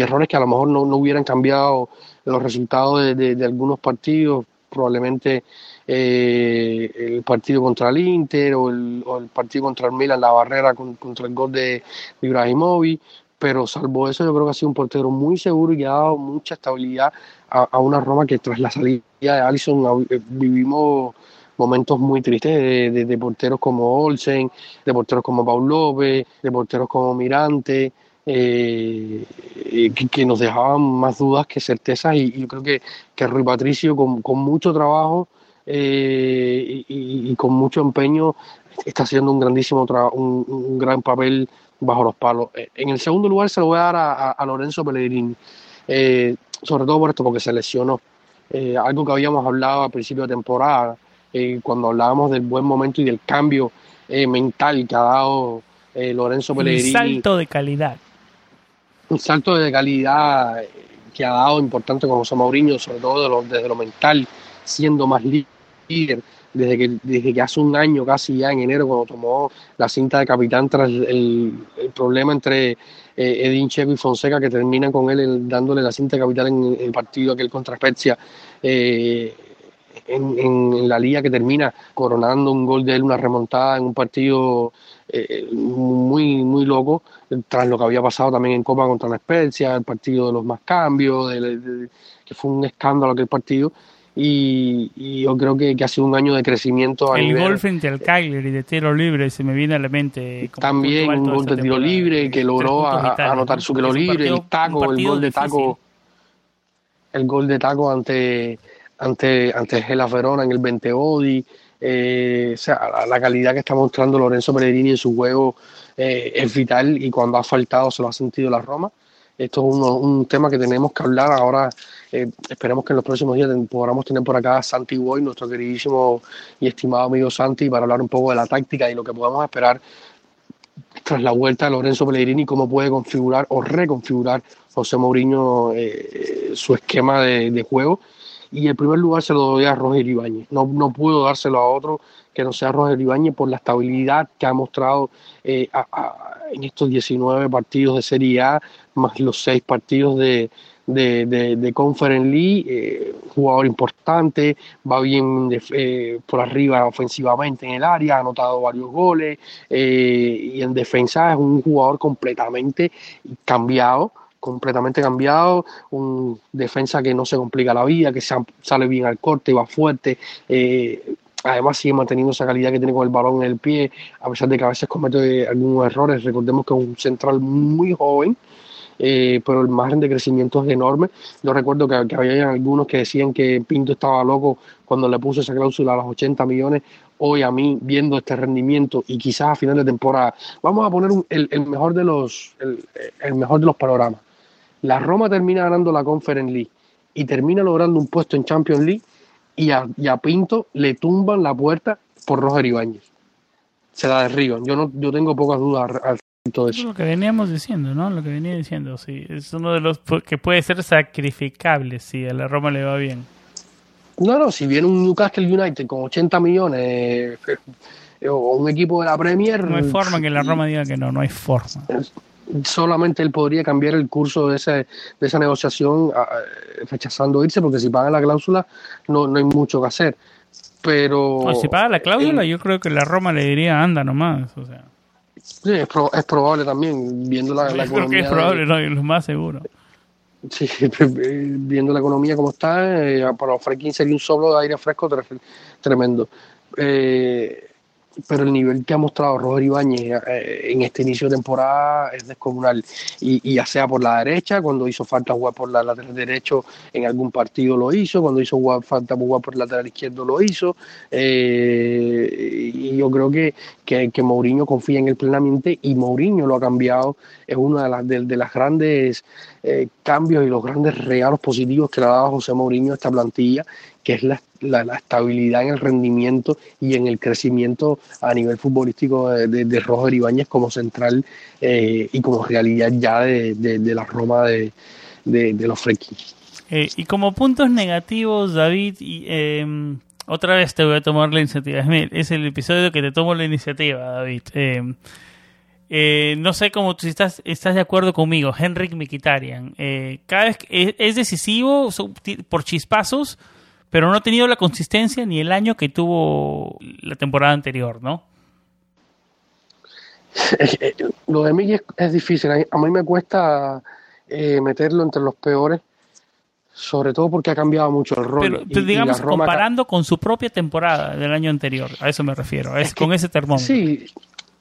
errores que a lo mejor no, no hubieran cambiado los resultados de, algunos partidos, probablemente eh, el partido contra el Inter o el, partido contra el Milan, la barrera contra el gol de, Ibrahimovic, pero salvo eso yo creo que ha sido un portero muy seguro y ha dado mucha estabilidad a, una Roma que tras la salida de Alisson eh, vivimos momentos muy tristes de, porteros como Olsen, de porteros como Paul López, de porteros como Mirante, eh, que, nos dejaban más dudas que certezas y, yo creo que, que Rui Patricio con, con mucho trabajo eh, y, con mucho empeño está haciendo un grandísimo un, un, gran papel bajo los palos. Eh, en el segundo lugar se lo voy a dar a, a Lorenzo Pellegrini, sobre todo por esto, porque se lesionó. algo que habíamos hablado a principio de temporada, cuando hablábamos del buen momento y del cambio mental que ha dado Lorenzo Pellegrini. Un salto de calidad un salto de calidad que ha dado importante con José Mourinho, sobre todo desde lo mental, siendo más líder, desde que, desde que hace un año, casi ya en enero, cuando tomó la cinta de capitán tras el, problema entre eh, Edin Checo y Fonseca, que terminan con él dándole la cinta de capitán en el partido aquel contra Spezia. Eh, en, la liga que termina coronando un gol de él, una remontada en un partido eh, muy, muy loco, tras lo que había pasado también en Copa contra la Spezia, el partido de los más cambios, que fue un escándalo aquel partido. Y, yo creo que, ha sido un año de crecimiento. el gol frente al Cagliari de tiro libre se me viene a la mente. También un gol de tiro libre que logró anotar su tiro libre, el taco, el gol de taco, el gol de taco ante ante, ante Gela Verona en el 20 Odi. Eh, o sea, la, calidad que está mostrando Lorenzo Pellegrini en su juego eh, es vital y cuando ha faltado se lo ha sentido la Roma. Esto es un tema que tenemos que hablar ahora. Eh, esperemos que en los próximos días podamos tener por acá a Santi Boy, nuestro queridísimo y estimado amigo Santi, para hablar un poco de la táctica y lo que podemos esperar tras la vuelta de Lorenzo Pellegrini, cómo puede configurar o reconfigurar José Mourinho su esquema de, de juego y el primer lugar se lo doy a Roger Ibáñez. No, no puedo dárselo a otro que no sea Roger Ibáñez por la estabilidad que ha mostrado eh, en estos 19 partidos de Serie A, más los 6 partidos de, de, de, Conference League, eh, jugador importante, va bien eh, por arriba ofensivamente en el área, ha anotado varios goles y en defensa es un jugador completamente cambiado completamente cambiado, un defensa que no se complica la vida, que sale bien al corte, va fuerte, eh, además sigue manteniendo esa calidad que tiene con el balón en el pie, a pesar de que a veces comete algunos errores, recordemos que es un central muy joven eh, pero el margen de crecimiento es enorme. Yo recuerdo que, había algunos que decían que Pinto estaba loco cuando le puso esa cláusula a los 80 millones. Hoy a mí, viendo este rendimiento y quizás a final de temporada, vamos a poner el, mejor de los, el, mejor de los panoramas. La Roma termina ganando la Conference League y termina logrando un puesto en Champions League y a, Pinto le tumban la puerta por Roger Ibáñez. Se la derriban. Yo no, yo tengo pocas dudas al todo eso. Lo que veníamos diciendo, ¿no? Lo que venía diciendo, sí. Es uno de los que puede ser sacrificable si a la Roma le va bien. No, no, si viene un Newcastle United con 80 millones eh, o un equipo de la Premier. No hay forma que la Roma diga que no, no hay forma. Solamente él podría cambiar el curso de, ese, de esa negociación rechazando irse, porque si paga la cláusula no, no hay mucho que hacer. Pero. si paga la cláusula, yo creo que la Roma le diría anda nomás. O sea. Sí, es, probable también, viendo la, la creo que es probable, no, es lo más seguro. Sí, viendo la economía como está, eh, para Frenkie sería un soplo de aire fresco tremendo. Eh, pero el nivel que ha mostrado Roger Ibáñez eh, en este inicio de temporada es descomunal. Y, ya sea por la derecha, cuando hizo falta jugar por la lateral derecho en algún partido lo hizo, cuando hizo falta jugar por el lateral izquierdo lo hizo. Eh, y yo creo que, que, Mourinho confía en él plenamente y Mourinho lo ha cambiado. Es uno de las, de, las grandes eh, cambios y los grandes regalos positivos que le ha dado José Mourinho a esta plantilla, que es la la, estabilidad en el rendimiento y en el crecimiento a nivel futbolístico de, de, Roger Ibáñez como central eh, y como realidad ya de, la Roma de, los Frecchi. Eh, y como puntos negativos, David, y, em, otra vez te voy a tomar la iniciativa. Es, el episodio que te tomo la iniciativa, David. Em, eh, no sé cómo si estás, estás de acuerdo conmigo, Henrik Mikitarian. cada vez es, es decisivo por chispazos, pero no ha tenido la consistencia ni el año que tuvo la temporada anterior, ¿no? Lo de mí es, difícil. A mí me cuesta eh, meterlo entre los peores, sobre todo porque ha cambiado mucho el rol. Pero, digamos, comparando con su propia temporada del año anterior, a eso me refiero, es, con ese termómetro. Sí,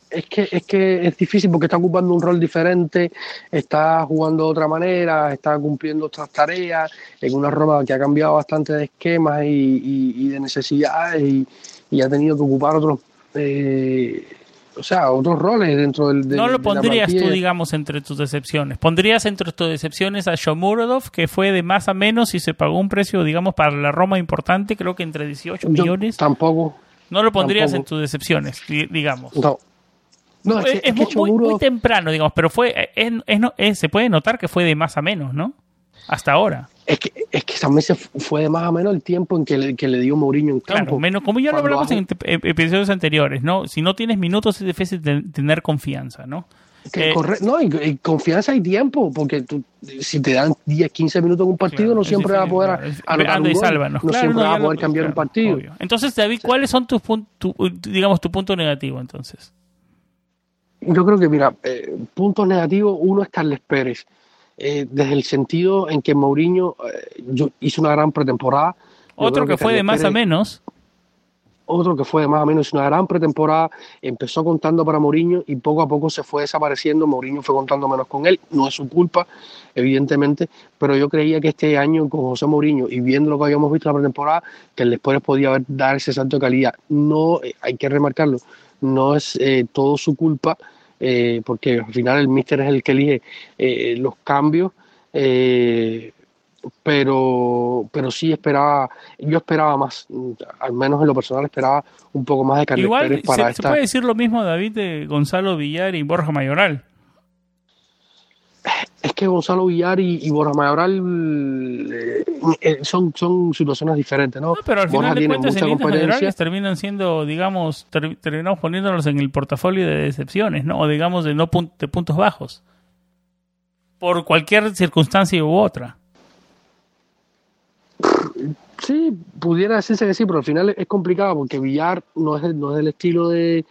es que, es que es difícil porque está ocupando un rol diferente, está jugando de otra manera, está cumpliendo otras tareas en una Roma que ha cambiado bastante de esquemas y, de necesidades y, ha tenido que ocupar otros, eh, o sea, otros roles dentro del. no lo pondrías tú, digamos, entre tus decepciones. ¿Pondrías entre tus decepciones a Shomurodov, que fue de más a menos y se pagó un precio, digamos, para la Roma importante, creo que entre 18 millones? Tampoco. No lo pondrías en tus decepciones, digamos. No. No, es, muy, temprano, digamos, pero fue es, se puede notar que fue de más a menos, ¿no? Hasta ahora. Es que, es que también se fue de más a menos el tiempo en que le, que le dio Mourinho en campo. Claro, menos, como ya lo hablamos en episodios anteriores, ¿no? Si no tienes minutos es difícil tener confianza, ¿no? Eh, no, y, confianza y tiempo, porque tú, si te dan 10, 15 minutos en un partido, no siempre vas a poder anotar un gol, no siempre vas a poder cambiar un partido. Entonces, David, ¿cuáles son tus puntos, digamos, tu punto negativo entonces? Yo creo que, mira, eh, puntos negativos, uno es Carles Pérez, eh, desde el sentido en que Mourinho eh, hizo una gran pretemporada. Otro que, fue de más a menos. Otro que fue de más a menos, una gran pretemporada, empezó contando para Mourinho y poco a poco se fue desapareciendo, Mourinho fue contando menos con él, no es su culpa, evidentemente, pero yo creía que este año con José Mourinho y viendo lo que habíamos visto en la pretemporada, que el después podía haber, dar ese salto de calidad. No, hay que remarcarlo, no es todo su culpa, eh, porque al final el míster es el que elige eh, los cambios, eh, pero, pero sí esperaba, yo esperaba más, al menos en lo personal esperaba un poco más de Igual, para se, se puede decir lo mismo, David, de Gonzalo Villar y Borja Mayoral es que Gonzalo Villar y, Borja Mayoral eh, eh, son, son situaciones diferentes, ¿no? pero al final de cuentas, en terminan siendo, digamos, terminamos poniéndolos en el portafolio de decepciones, ¿no? O digamos de no de puntos bajos. Por cualquier circunstancia u otra. Sí, pudiera decirse que sí, pero al final es complicado porque Villar no es, no es del estilo de,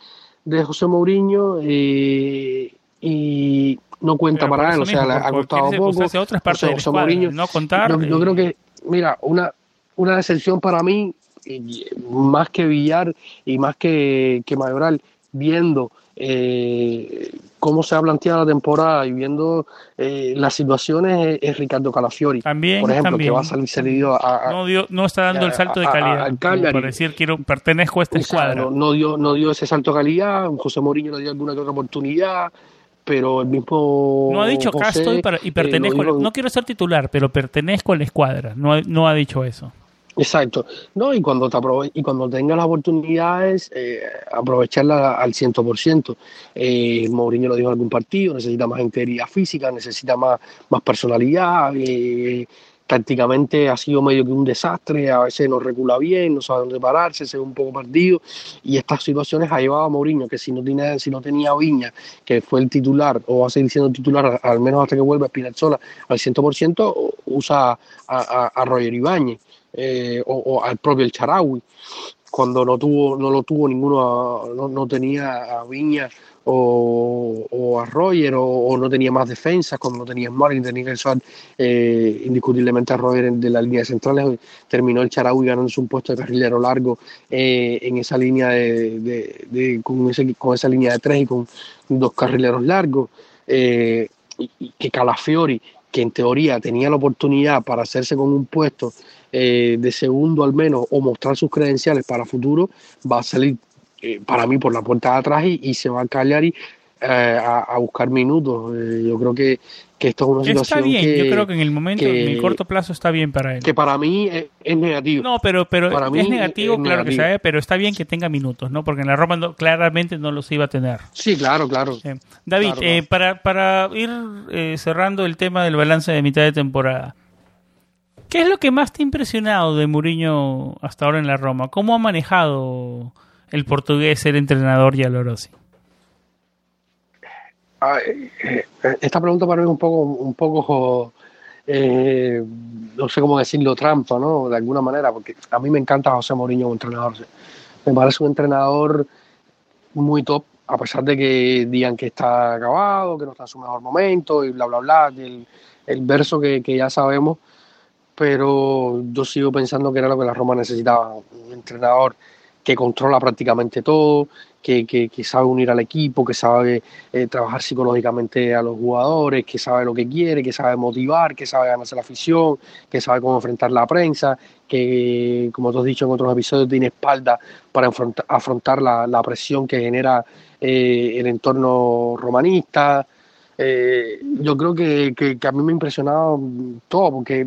de José Mourinho eh, y no cuenta para él, o sea, le ha costado poco. Otras partes no contar. Yo, creo que, mira, una, una decepción para mí, más que Villar y más que, que Mayoral, viendo eh, cómo se ha planteado la temporada y viendo eh, las situaciones es, Ricardo Calafiori. También, por ejemplo, también. que va a salir cedido a, no, dio, no está dando el salto de calidad. Por decir, quiero, pertenezco a esta escuadra. No, no, dio, no dio ese salto de calidad. José Mourinho no dio alguna que otra oportunidad pero el mismo no ha dicho José, acá estoy para, y pertenezco eh, no quiero ser titular pero pertenezco a la escuadra no, no ha dicho eso Exacto. No, y cuando te aprove y cuando tengas las oportunidades, eh, aprovecharla al 100%. Eh, Mourinho lo dijo en algún partido, necesita más integridad física, necesita más, más personalidad. Eh, tácticamente ha sido medio que un desastre, a veces no recula bien, no sabe dónde pararse, se ve un poco perdido. Y estas situaciones ha llevado a Mourinho, que si no, tiene, si no tenía Viña, que fue el titular, o va a seguir siendo titular, al menos hasta que vuelva Spinazzola al 100%, usa a, a, a Roger Ibáñez eh, o, al propio El Charawi, cuando no tuvo, no lo tuvo ninguno, no, no tenía a Viña o, o a Roger o, o, no tenía más defensas, cuando no tenía Martin, tenía que usar eh, indiscutiblemente a Roger de la línea central, terminó el Charawi ganándose un puesto de carrilero largo eh, en esa línea de, de, de con, ese, con, esa línea de tres y con dos carrileros largos, eh, y que Calafiori, que en teoría tenía la oportunidad para hacerse con un puesto eh, de segundo al menos o mostrar sus credenciales para futuro, va a salir eh, para mí por la puerta de atrás y, y se va a Cagliari eh, a, a, buscar minutos. Eh, yo creo que, que, esto es una situación está bien, que, yo creo que en el momento, que, en el corto plazo está bien para él. Que para mí es, es negativo. No, pero, pero para es negativo, es claro negativo. que sabe, pero está bien que tenga minutos, ¿no? Porque en la Roma no, claramente no los iba a tener. Sí, claro, claro. Sí. David, claro, eh, para, para ir eh, cerrando el tema del balance de mitad de temporada, ¿qué es lo que más te ha impresionado de Mourinho hasta ahora en la Roma? ¿Cómo ha manejado el portugués el entrenador Yalorossi? Ah, eh, esta pregunta para mí es un poco, un poco eh, no sé cómo decirlo, trampa, ¿no? De alguna manera, porque a mí me encanta José Mourinho como entrenador. Me parece un entrenador muy top, a pesar de que digan que está acabado, que no está en su mejor momento y bla, bla, bla, el, verso que, ya sabemos, pero yo sigo pensando que era lo que la Roma necesitaba, un entrenador que controla prácticamente todo, que, que, que sabe unir al equipo, que sabe eh, trabajar psicológicamente a los jugadores, que sabe lo que quiere, que sabe motivar, que sabe ganarse la afición, que sabe cómo enfrentar la prensa, que, como tú has dicho en otros episodios, tiene espalda para afrontar, la, la, presión que genera eh, el entorno romanista. Eh, yo creo que, que, que, a mí me ha impresionado todo, porque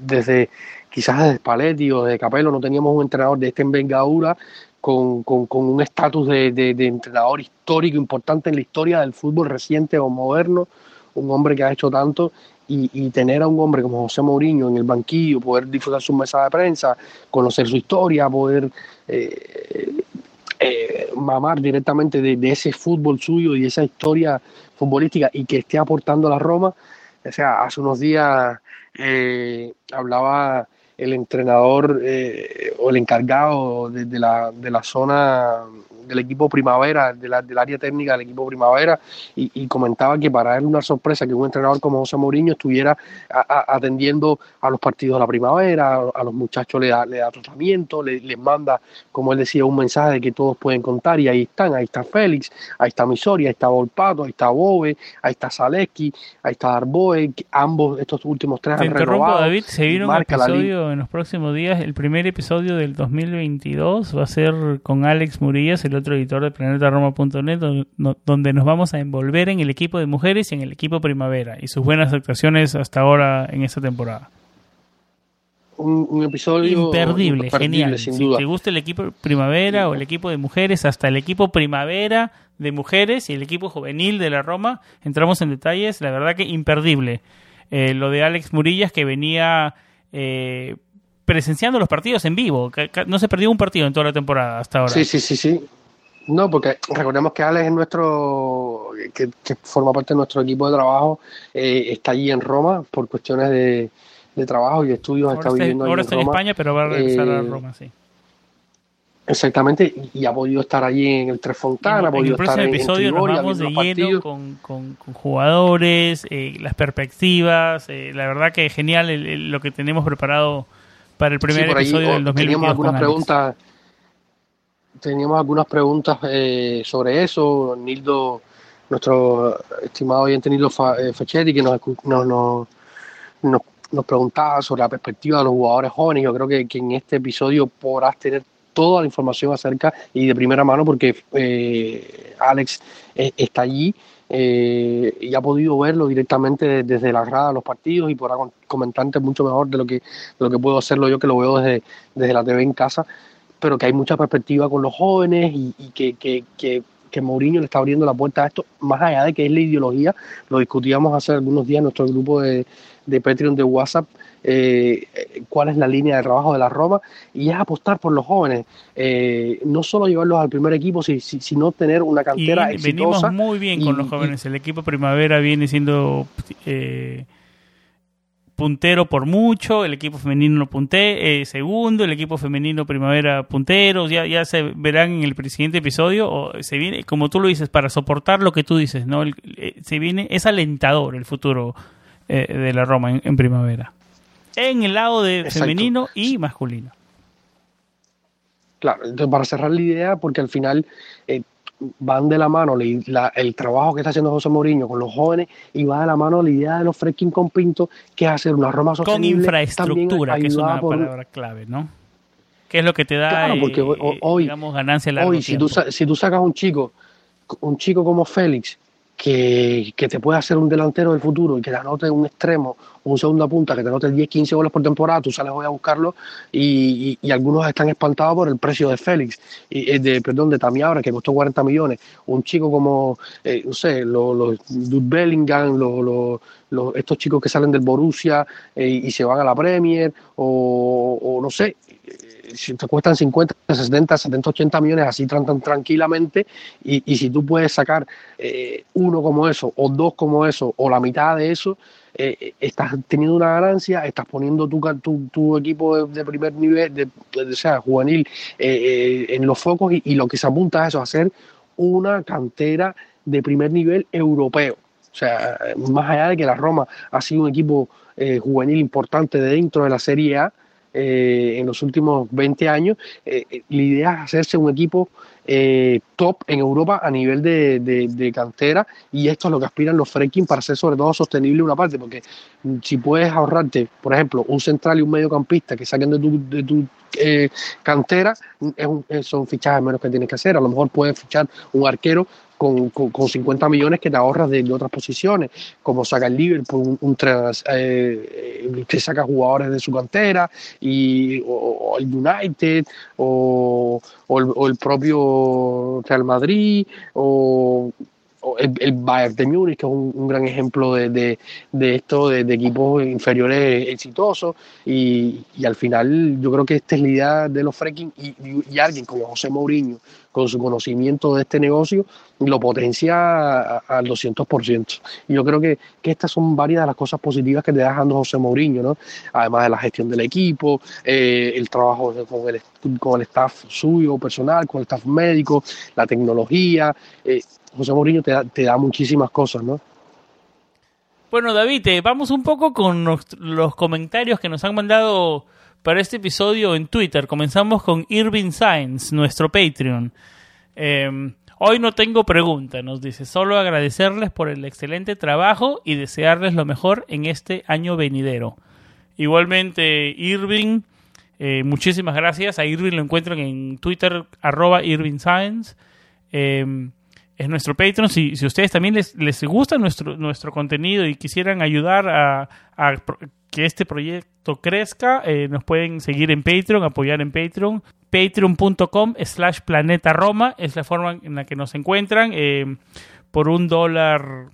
desde quizás desde Spalletti o desde Capello no teníamos un entrenador de esta envergadura con, con, un estatus de, de, entrenador histórico importante en la historia del fútbol reciente o moderno, un hombre que ha hecho tanto y, tener a un hombre como José Mourinho en el banquillo, poder disfrutar su mesa de prensa, conocer su historia, poder eh, eh, mamar directamente de, de, ese fútbol suyo y esa historia futbolística y que esté aportando a la Roma. O sea, hace unos días eh, hablaba el entrenador eh, o el encargado de, la, de la zona del equipo primavera, de la, del área técnica del equipo primavera, y, y, comentaba que para él una sorpresa que un entrenador como José Mourinho estuviera a, a, atendiendo a los partidos de la primavera, a, a los muchachos le da, le da tratamiento, le, les manda, como él decía, un mensaje de que todos pueden contar, y ahí están, ahí está Félix, ahí está Misori, ahí está Volpato, ahí está Bove, ahí está Zaleski, ahí está Darboe, ambos estos últimos tres Te han renovado, David, se viene un episodio en los próximos días, el primer episodio del 2022 va a ser con Alex Murillas, el otro editor de planetaroma.net, donde nos vamos a envolver en el equipo de mujeres y en el equipo primavera y sus buenas actuaciones hasta ahora en esta temporada. Un, un episodio imperdible, imperdible genial. Sin si te gusta el equipo primavera o el equipo de mujeres, hasta el equipo primavera de mujeres y el equipo juvenil de la Roma, entramos en detalles, la verdad que imperdible. Eh, lo de Alex Murillas que venía eh, presenciando los partidos en vivo, no se perdió un partido en toda la temporada hasta ahora. Sí, sí, sí, sí. No, porque recordemos que Alex es nuestro, que, que forma parte de nuestro equipo de trabajo, eh, está allí en Roma por cuestiones de, de trabajo y estudios, ahora está viviendo ahora en está Roma. en España, pero va a regresar eh, a Roma, sí. Exactamente, y ha podido estar allí en el Tres Fontana, ha podido en el estar próximo episodio en nos vamos de lleno con, con, con, jugadores, eh, las perspectivas, eh, la verdad que genial el, el, lo que tenemos preparado para el primer sí, episodio allí, del 2022. Teníamos algunas preguntas teníamos algunas preguntas eh, sobre eso. Nildo, nuestro estimado oyente Nildo eh, Fachetti, que nos, nos, nos, preguntaba sobre la perspectiva de los jugadores jóvenes. Yo creo que, que en este episodio podrás tener toda la información acerca y de primera mano porque eh, Alex está allí eh, y ha podido verlo directamente desde la grada de los partidos y podrá comentarte mucho mejor de lo que, lo que puedo hacerlo yo que lo veo desde, desde la TV en casa, pero que hay mucha perspectiva con los jóvenes y, que, que, que, que Mourinho le está abriendo la puerta a esto, más allá de que es la ideología, lo discutíamos hace algunos días en nuestro grupo de, de Patreon de WhatsApp, eh, cuál es la línea de trabajo de la Roma, y es apostar por los jóvenes, eh, no solo llevarlos al primer equipo, sino tener una cantera y Venimos muy bien con los jóvenes, el equipo Primavera viene siendo... Eh, puntero por mucho, el equipo femenino punté, segundo, el equipo femenino primavera punteros, ya, ya se verán en el siguiente episodio, o se viene, como tú lo dices, para soportar lo que tú dices, ¿no? se viene, es alentador el futuro de la Roma en primavera en el lado de femenino y masculino. Claro, entonces para cerrar la idea, porque al final eh, van de la mano el trabajo que está haciendo José Mourinho con los jóvenes y va de la mano la idea de los Fresking con Pinto, que es hacer una Roma sostenible. Con infraestructura, que es una palabra clave, ¿no? ¿Qué es lo que te da, claro, porque hoy, digamos, ganancia largo Hoy, si tú, si tú sacas un chico, un chico como Félix, que, que, te puede hacer un delantero del futuro y que te anote un extremo o un segunda punta, que te anote 10, 15 goles por temporada, tú sales hoy a buscarlo y, y, algunos están espantados por el precio de Félix, y, eh, de, perdón, de Tamiabra, que costó 40 millones. Un chico como, eh, no sé, los, los Bellingham, los, los, estos chicos que salen del Borussia eh, y se van a la Premier, o, o no sé, si te cuestan 50, 60, 70, 80 millones así tan, tranquilamente y, y, si tú puedes sacar eh, uno como eso o dos como eso o la mitad de eso, eh, estás teniendo una ganancia, estás poniendo tu, tu, tu equipo de, primer nivel, de, de, sea, juvenil, eh, en los focos y, y, lo que se apunta a eso, a hacer una cantera de primer nivel europeo. O sea, más allá de que la Roma ha sido un equipo juvenil importante dentro de la Serie A, eh, en los últimos 20 años, eh, eh, la idea es hacerse un equipo top en Europa a nivel de, cantera y esto es lo que aspiran los Freaking para ser sobre todo sostenible una parte, porque si puedes ahorrarte, por ejemplo, un central y un mediocampista que saquen de tu, de tu cantera, es son fichajes menos que tienes que hacer, a lo mejor puedes fichar un arquero con, con, 50 millones que te ahorras de, otras posiciones, como saca el Liverpool, un, un eh, que saca jugadores de su cantera, y, o, el United, o, el, propio Real Madrid, o, el, Bayern de Múnich, que es un, gran ejemplo de, esto, de, equipos inferiores exitosos, y, al final yo creo que esta es la idea de los fracking y, y alguien como José Mourinho, con su conocimiento de este negocio, lo potencia al 200%. Y yo creo que, estas son varias de las cosas positivas que te da dando José Mourinho, ¿no? Además de la gestión del equipo, eh, el trabajo con el, con el staff suyo, personal, con el staff médico, la tecnología. Eh, José Mourinho te da, te da muchísimas cosas, ¿no? Bueno, David, eh, vamos un poco con los comentarios que nos han mandado para este episodio en Twitter. Comenzamos con Irving Science, nuestro Patreon. Em, hoy no tengo pregunta, nos dice, solo agradecerles por el excelente trabajo y desearles lo mejor en este año venidero. Igualmente, Irving, eh, muchísimas gracias. A Irving lo encuentran en Twitter, arroba Irving. Em, es nuestro Patreon. Si, si ustedes también les, les gusta nuestro, nuestro contenido y quisieran ayudar a, que este proyecto crezca, eh, nos pueden seguir en Patreon, apoyar en Patreon. Patreon.com slash planeta Roma es la forma en la que nos encuentran. Eh, por un dólar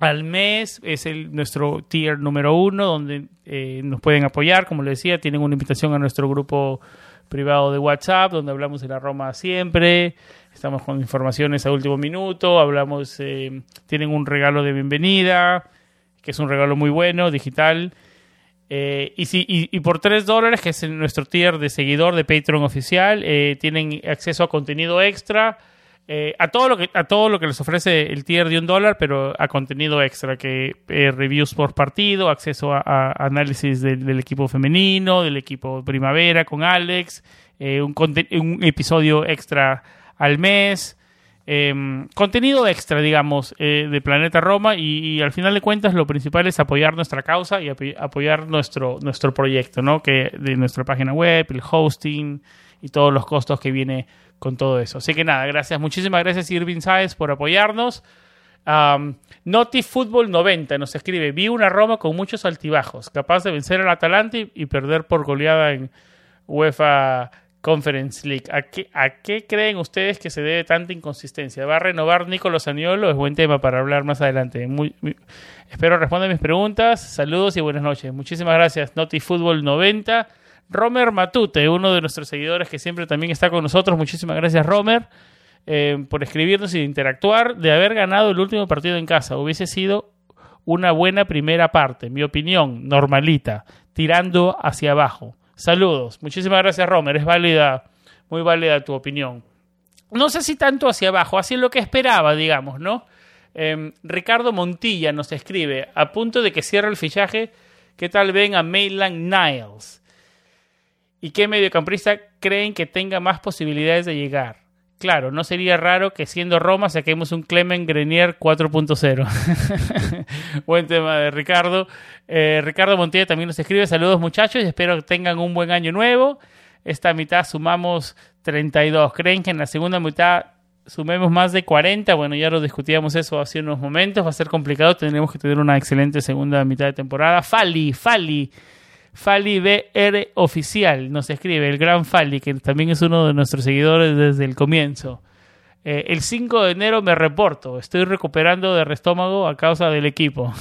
al mes es el, nuestro tier número uno donde eh, nos pueden apoyar. Como les decía, tienen una invitación a nuestro grupo privado de WhatsApp donde hablamos de la Roma siempre. Estamos con informaciones a último minuto, hablamos, eh, tienen un regalo de bienvenida, que es un regalo muy bueno, digital. Eh, y, si, y, por 3 dólares, que es nuestro tier de seguidor de Patreon oficial, eh, tienen acceso a contenido extra, a, todo lo que, a todo lo que les ofrece el tier de un dólar, pero a contenido extra, que reviews por partido, acceso a, análisis del, equipo femenino, del equipo primavera con Alex, eh, un, un, episodio extra al mes, em, contenido extra, digamos, eh, de Planeta Roma y, al final de cuentas lo principal es apoyar nuestra causa y apoyar nuestro, nuestro proyecto, ¿no? Que de nuestra página web, el hosting y todos los costos que viene con todo eso. Así que nada, gracias, muchísimas gracias Irving Sáez por apoyarnos. Um, Noti Fútbol 90 nos escribe, vi una Roma con muchos altibajos, capaz de vencer al Atalanta y, perder por goleada en UEFA Conference League. ¿A qué, ¿A qué, creen ustedes que se debe tanta inconsistencia? ¿Va a renovar Nicolás Aniolo? Es buen tema para hablar más adelante. espero responder mis preguntas. Saludos y buenas noches. Muchísimas gracias, Noti Fútbol 90. Romer Matute, uno de nuestros seguidores que siempre también está con nosotros. Muchísimas gracias, Romer. Eh, por escribirnos y interactuar, de haber ganado el último partido en casa. Hubiese sido una buena primera parte, mi opinión, normalita, tirando hacia abajo. Saludos. Muchísimas gracias, Romer. Es válida, muy válida tu opinión. No sé si tanto hacia abajo, así lo que esperaba, digamos, ¿no? Em, Ricardo Montilla nos escribe, a punto de que cierre el fichaje, ¿qué tal ven a Maitland Niles? ¿Y qué mediocampista creen que tenga más posibilidades de llegar? Claro, no sería raro que siendo Roma saquemos un Clement Grenier 4.0. buen tema de Ricardo. Eh, Ricardo Montilla también nos escribe saludos muchachos y espero que tengan un buen año nuevo. Esta mitad sumamos 32. ¿Creen que en la segunda mitad sumemos más de 40? Bueno, ya lo discutíamos eso hace unos momentos. Va a ser complicado. Tendremos que tener una excelente segunda mitad de temporada. Fali, Fali Fali BR Oficial nos escribe, el gran Fali, que también es uno de nuestros seguidores desde el comienzo. Eh, el 5 de enero me reporto, estoy recuperando de estómago a causa del equipo.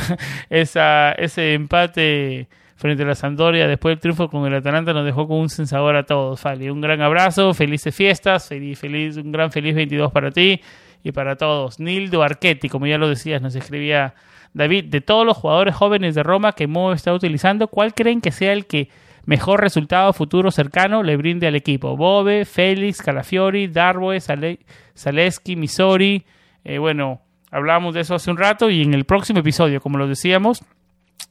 Esa, ese empate frente a la Sampdoria después del triunfo con el Atalanta nos dejó con un sensabor a todos, Fali. Un gran abrazo, felices fiestas, feliz, feliz, un gran feliz 22 para ti y para todos. Nildo Arquetti, como ya lo decías, nos escribía David, de todos los jugadores jóvenes de Roma que Mo está utilizando, ¿cuál creen que sea el que mejor resultado futuro cercano le brinde al equipo? Bobe, Félix, Calafiori, Darboe, Zaleski, Misori. Eh, bueno, hablábamos de eso hace un rato y en el próximo episodio, como lo decíamos,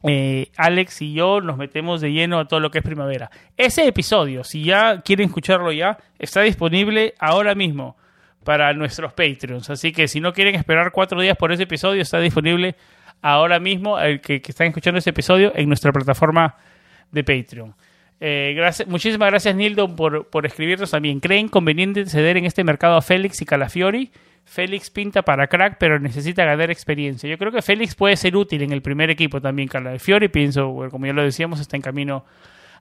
eh, Alex y yo nos metemos de lleno a todo lo que es primavera. Ese episodio, si ya quieren escucharlo ya, está disponible ahora mismo para nuestros Patreons. Así que si no quieren esperar cuatro días por ese episodio, está disponible ahora mismo, el que, están escuchando ese episodio, en nuestra plataforma de Patreon. Eh, gracias, muchísimas gracias, Nildo, por, por escribirnos también. ¿Creen conveniente ceder en este mercado a Félix y Calafiori? Félix pinta para crack, pero necesita ganar experiencia. Yo creo que Félix puede ser útil en el primer equipo también. Calafiori, pienso, como ya lo decíamos, está en camino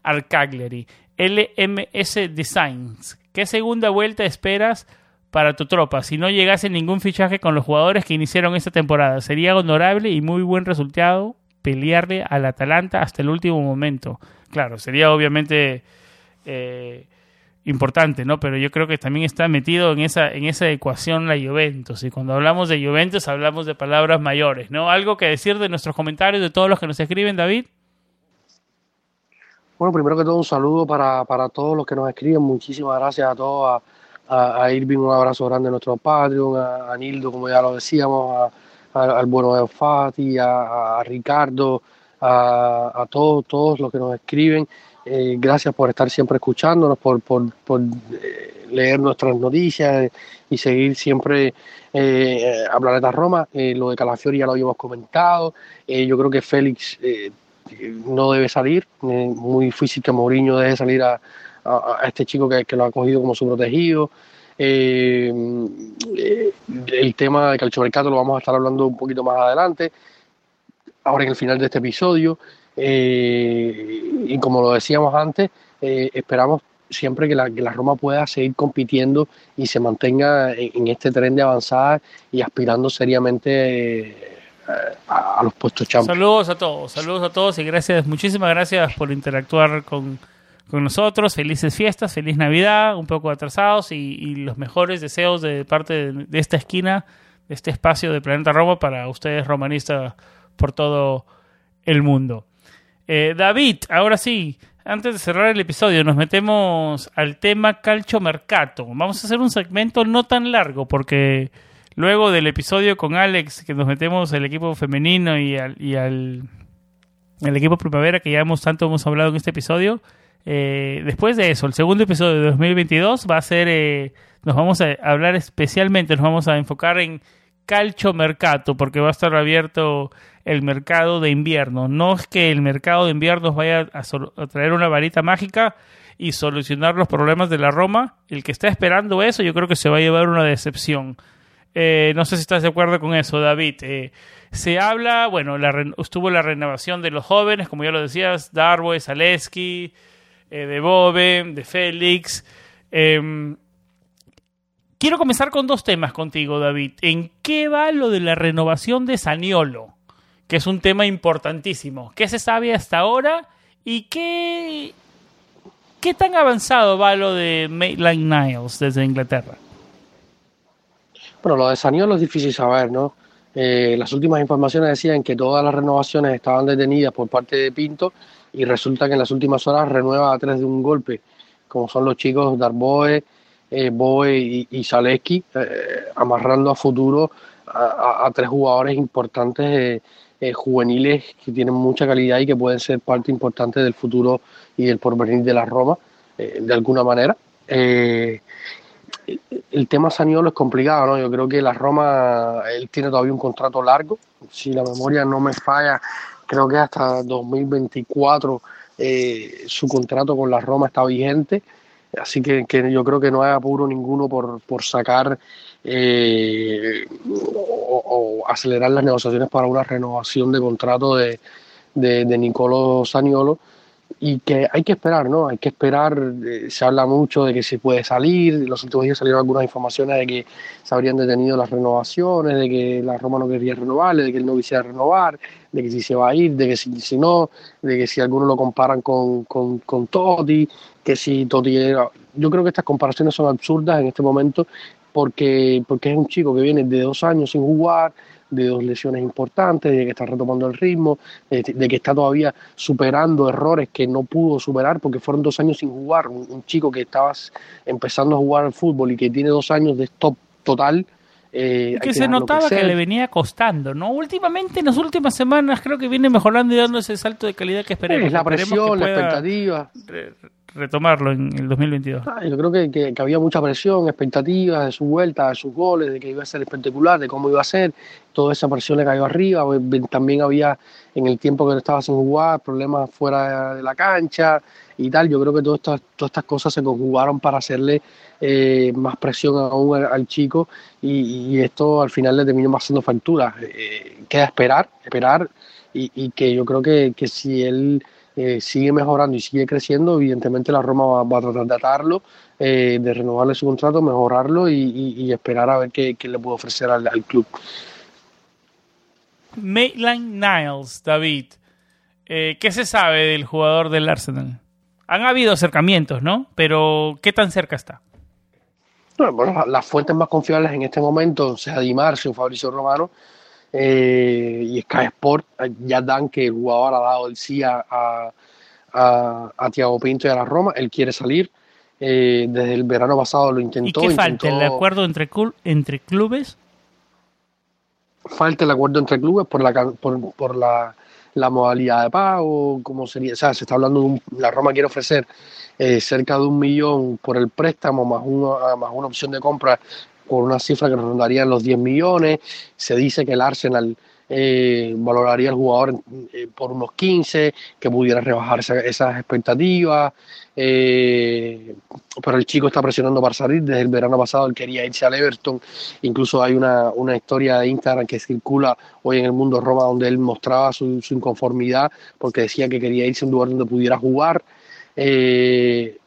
al Cagliari. LMS Designs. ¿Qué segunda vuelta esperas para tu tropa si no llegase ningún fichaje con los jugadores que iniciaron esta temporada. Sería honorable y muy buen resultado pelearle al Atalanta hasta el último momento. Claro, sería obviamente eh, importante, ¿no? Pero yo creo que también está metido en esa, en esa ecuación la Juventus. Y cuando hablamos de Juventus hablamos de palabras mayores, ¿no? ¿Algo que decir de nuestros comentarios, de todos los que nos escriben, David? Bueno, primero que todo un saludo para, para todos los que nos escriben. Muchísimas gracias a todos a, Irving un abrazo grande a nuestro Patreon, a, Nildo, como ya lo decíamos, al bueno de Fati, a, Ricardo, a, todos, todos los que nos escriben. Eh, gracias por estar siempre escuchándonos, por, por, eh, leer nuestras noticias y seguir siempre eh, a Planeta Roma. lo de Calafiori ya lo habíamos comentado. yo creo que Félix no debe salir. muy difícil que Mourinho deje salir a, a, este chico que, lo ha cogido como su protegido. Eh, eh, el tema de calciomercato lo vamos a estar hablando un poquito más adelante, ahora en el final de este episodio. Eh, y como lo decíamos antes, esperamos siempre que la, Roma pueda seguir compitiendo y se mantenga en, este tren de avanzada y aspirando seriamente a, a, los puestos champions. Saludos a todos, saludos a todos y gracias, muchísimas gracias por interactuar con con nosotros. Felices fiestas, feliz Navidad, un poco atrasados y, los mejores deseos de parte de, esta esquina, de este espacio de Planeta Roma para ustedes romanistas por todo el mundo. Eh, David, ahora sí, antes de cerrar el episodio, nos metemos al tema Calcio Mercato. Vamos a hacer un segmento no tan largo porque luego del episodio con Alex, que nos metemos al equipo femenino y al, y al el equipo primavera que ya hemos tanto hemos hablado en este episodio, Eh, después de eso, el segundo episodio de 2022 va a ser, eh, nos vamos a hablar especialmente, nos vamos a enfocar en calcio mercato, porque va a estar abierto el mercado de invierno. No es que el mercado de invierno vaya a, traer una varita mágica y solucionar los problemas de la Roma. El que está esperando eso, yo creo que se va a llevar una decepción. Eh, no sé si estás de acuerdo con eso, David. Eh, se habla, bueno, estuvo la renovación de los jóvenes, como ya lo decías, Darboe, Zaleski, eh, de Bobe, de Félix. Em, quiero comenzar con dos temas contigo, David. ¿En qué va lo de la renovación de Saniolo? Que es un tema importantísimo. ¿Qué se sabe hasta ahora? ¿Y qué, qué tan avanzado va lo de Maitland Niles desde Inglaterra? Bueno, lo de Saniolo es difícil saber, ¿no? Eh, las últimas informaciones decían que todas las renovaciones estaban detenidas por parte de Pinto y resulta que en las últimas horas renueva a tres de un golpe, como son los chicos Darboe, eh, Boe y, y eh, amarrando a futuro a, tres jugadores importantes eh, juveniles que tienen mucha calidad y que pueden ser parte importante del futuro y del porvenir de la Roma, de alguna manera. el tema Saniolo es complicado, ¿no? Yo creo que la Roma, él tiene todavía un contrato largo, si la memoria no me falla, creo que hasta 2024 eh, su contrato con la Roma está vigente, así que, yo creo que no hay apuro ninguno por, por sacar eh, o, acelerar las negociaciones para una renovación de contrato de, de, de Nicolo Saniolo y que hay que esperar, ¿no? Hay que esperar, eh, se habla mucho de que se puede salir, los últimos días salieron algunas informaciones de que se habrían detenido las renovaciones, de que la Roma no quería renovarle, de que él no quisiera renovar, de que si se va a ir, de que si, si no, de que si algunos lo comparan con, con, con Totti, que si Totti. Yo creo que estas comparaciones son absurdas en este momento porque, porque es un chico que viene de dos años sin jugar, de dos lesiones importantes, de que está retomando el ritmo, de, que está todavía superando errores que no pudo superar porque fueron dos años sin jugar. Un, chico que estaba empezando a jugar al fútbol y que tiene dos años de stop total. Eh, que, se notaba que, le venía costando, ¿no? Últimamente, en las últimas semanas, creo que viene mejorando y dando ese salto de calidad que esperemos. Es la presión, la expectativa retomarlo en el 2022? Ah, yo creo que, que, había mucha presión, expectativas de su vuelta, de sus goles, de que iba a ser espectacular, de cómo iba a ser. Toda esa presión le cayó arriba. También había, en el tiempo que no estaba sin jugar, problemas fuera de la cancha y tal. Yo creo que todas estas, todas estas cosas se conjugaron para hacerle eh, más presión aún al, chico y, esto al final le terminó haciendo factura. Eh, queda esperar, esperar y, que yo creo que, que si él eh, sigue mejorando y sigue creciendo, evidentemente la Roma va, a tratar de atarlo, de renovarle su contrato, mejorarlo y, esperar a ver qué, le puede ofrecer al, club. Maitland Niles, David, ¿qué se sabe del jugador del Arsenal? Han habido acercamientos, ¿no? Pero ¿qué tan cerca está? Bueno, las fuentes más confiables en este momento, sea Di Marcio o Fabricio Romano, eh, y Sky Sport ya dan que el jugador ha dado el sí a, a, a, Tiago Pinto y a la Roma, él quiere salir. Eh, desde el verano pasado lo intentó. ¿Y qué falta? ¿El acuerdo entre, entre clubes? Falta el acuerdo entre clubes por la, por, por la, la modalidad de pago, como sería, o sea, se está hablando de un, la Roma quiere ofrecer eh, cerca de un millón por el préstamo más una, más una opción de compra por una cifra que rondaría los 10 millones. Se dice que el Arsenal eh, valoraría al jugador eh, por unos 15, que pudiera rebajar esas expectativas. Eh, pero el chico está presionando para salir. Desde el verano pasado él quería irse al Everton. Incluso hay una, una historia de Instagram que circula hoy en el mundo Roma donde él mostraba su, su inconformidad porque decía que quería irse a un lugar donde pudiera jugar. Eh,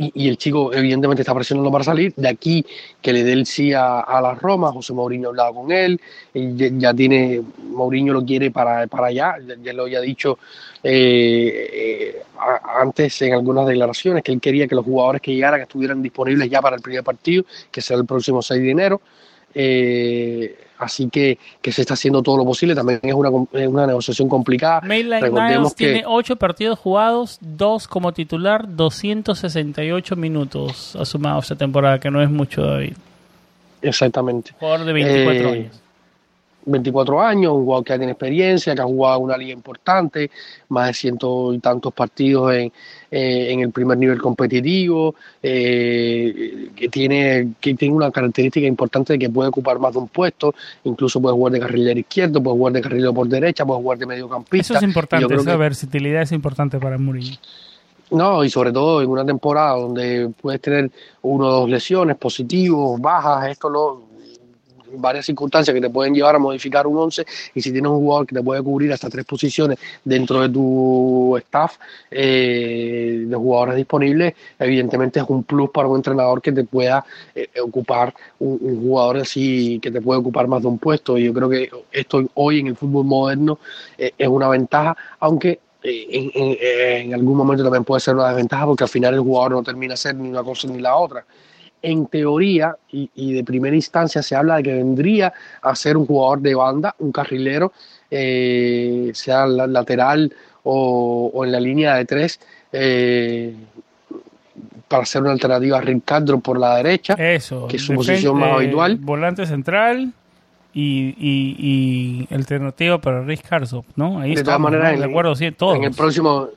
y, el chico evidentemente está presionando para salir. De aquí que le dé el sí a, la Roma, José Mourinho ha hablado con él, ya, tiene, Mourinho lo quiere para, para allá, ya, lo había dicho eh, eh, antes en algunas declaraciones, que él quería que los jugadores que llegaran estuvieran disponibles ya para el primer partido, que será el próximo 6 de enero. Eh, así que, que, se está haciendo todo lo posible. También es una, una negociación complicada. Recordemos que tiene 8 partidos jugados, 2 como titular, 268 minutos ha sumado esta temporada, que no es mucho, David. Exactamente. Jugador de 24 eh, años. 24 años, un jugador que tiene experiencia, que ha jugado una liga importante, más de ciento y tantos partidos en, eh, en el primer nivel competitivo, eh, que, tiene, que tiene una característica importante de que puede ocupar más de un puesto, incluso puede jugar de carrilero izquierdo, puede jugar de carrilero por derecha, puede jugar de mediocampista. Eso es importante, esa versatilidad es importante para Murillo. No, y sobre todo en una temporada donde puedes tener uno o dos lesiones, positivos, bajas, esto lo, varias circunstancias que te pueden llevar a modificar un 11 y si tienes un jugador que te puede cubrir hasta tres posiciones dentro de tu staff eh, de jugadores disponibles, evidentemente es un plus para un entrenador que te pueda eh, ocupar un, jugador así que te puede ocupar más de un puesto. Y yo creo que esto hoy en el fútbol moderno eh, es una ventaja, aunque en, en, algún momento también puede ser una desventaja porque al final el jugador no termina a ser ni una cosa ni la otra en teoría y, de primera instancia se habla de que vendría a ser un jugador de banda, un carrilero, eh, sea lateral o, en la línea de tres, eh, para ser una alternativa a Ricardo por la derecha, Eso, que es su posición más habitual. Volante central y, y, alternativa para Rick ¿no? Ahí de todas maneras, en, acuerdo, sí, en el próximo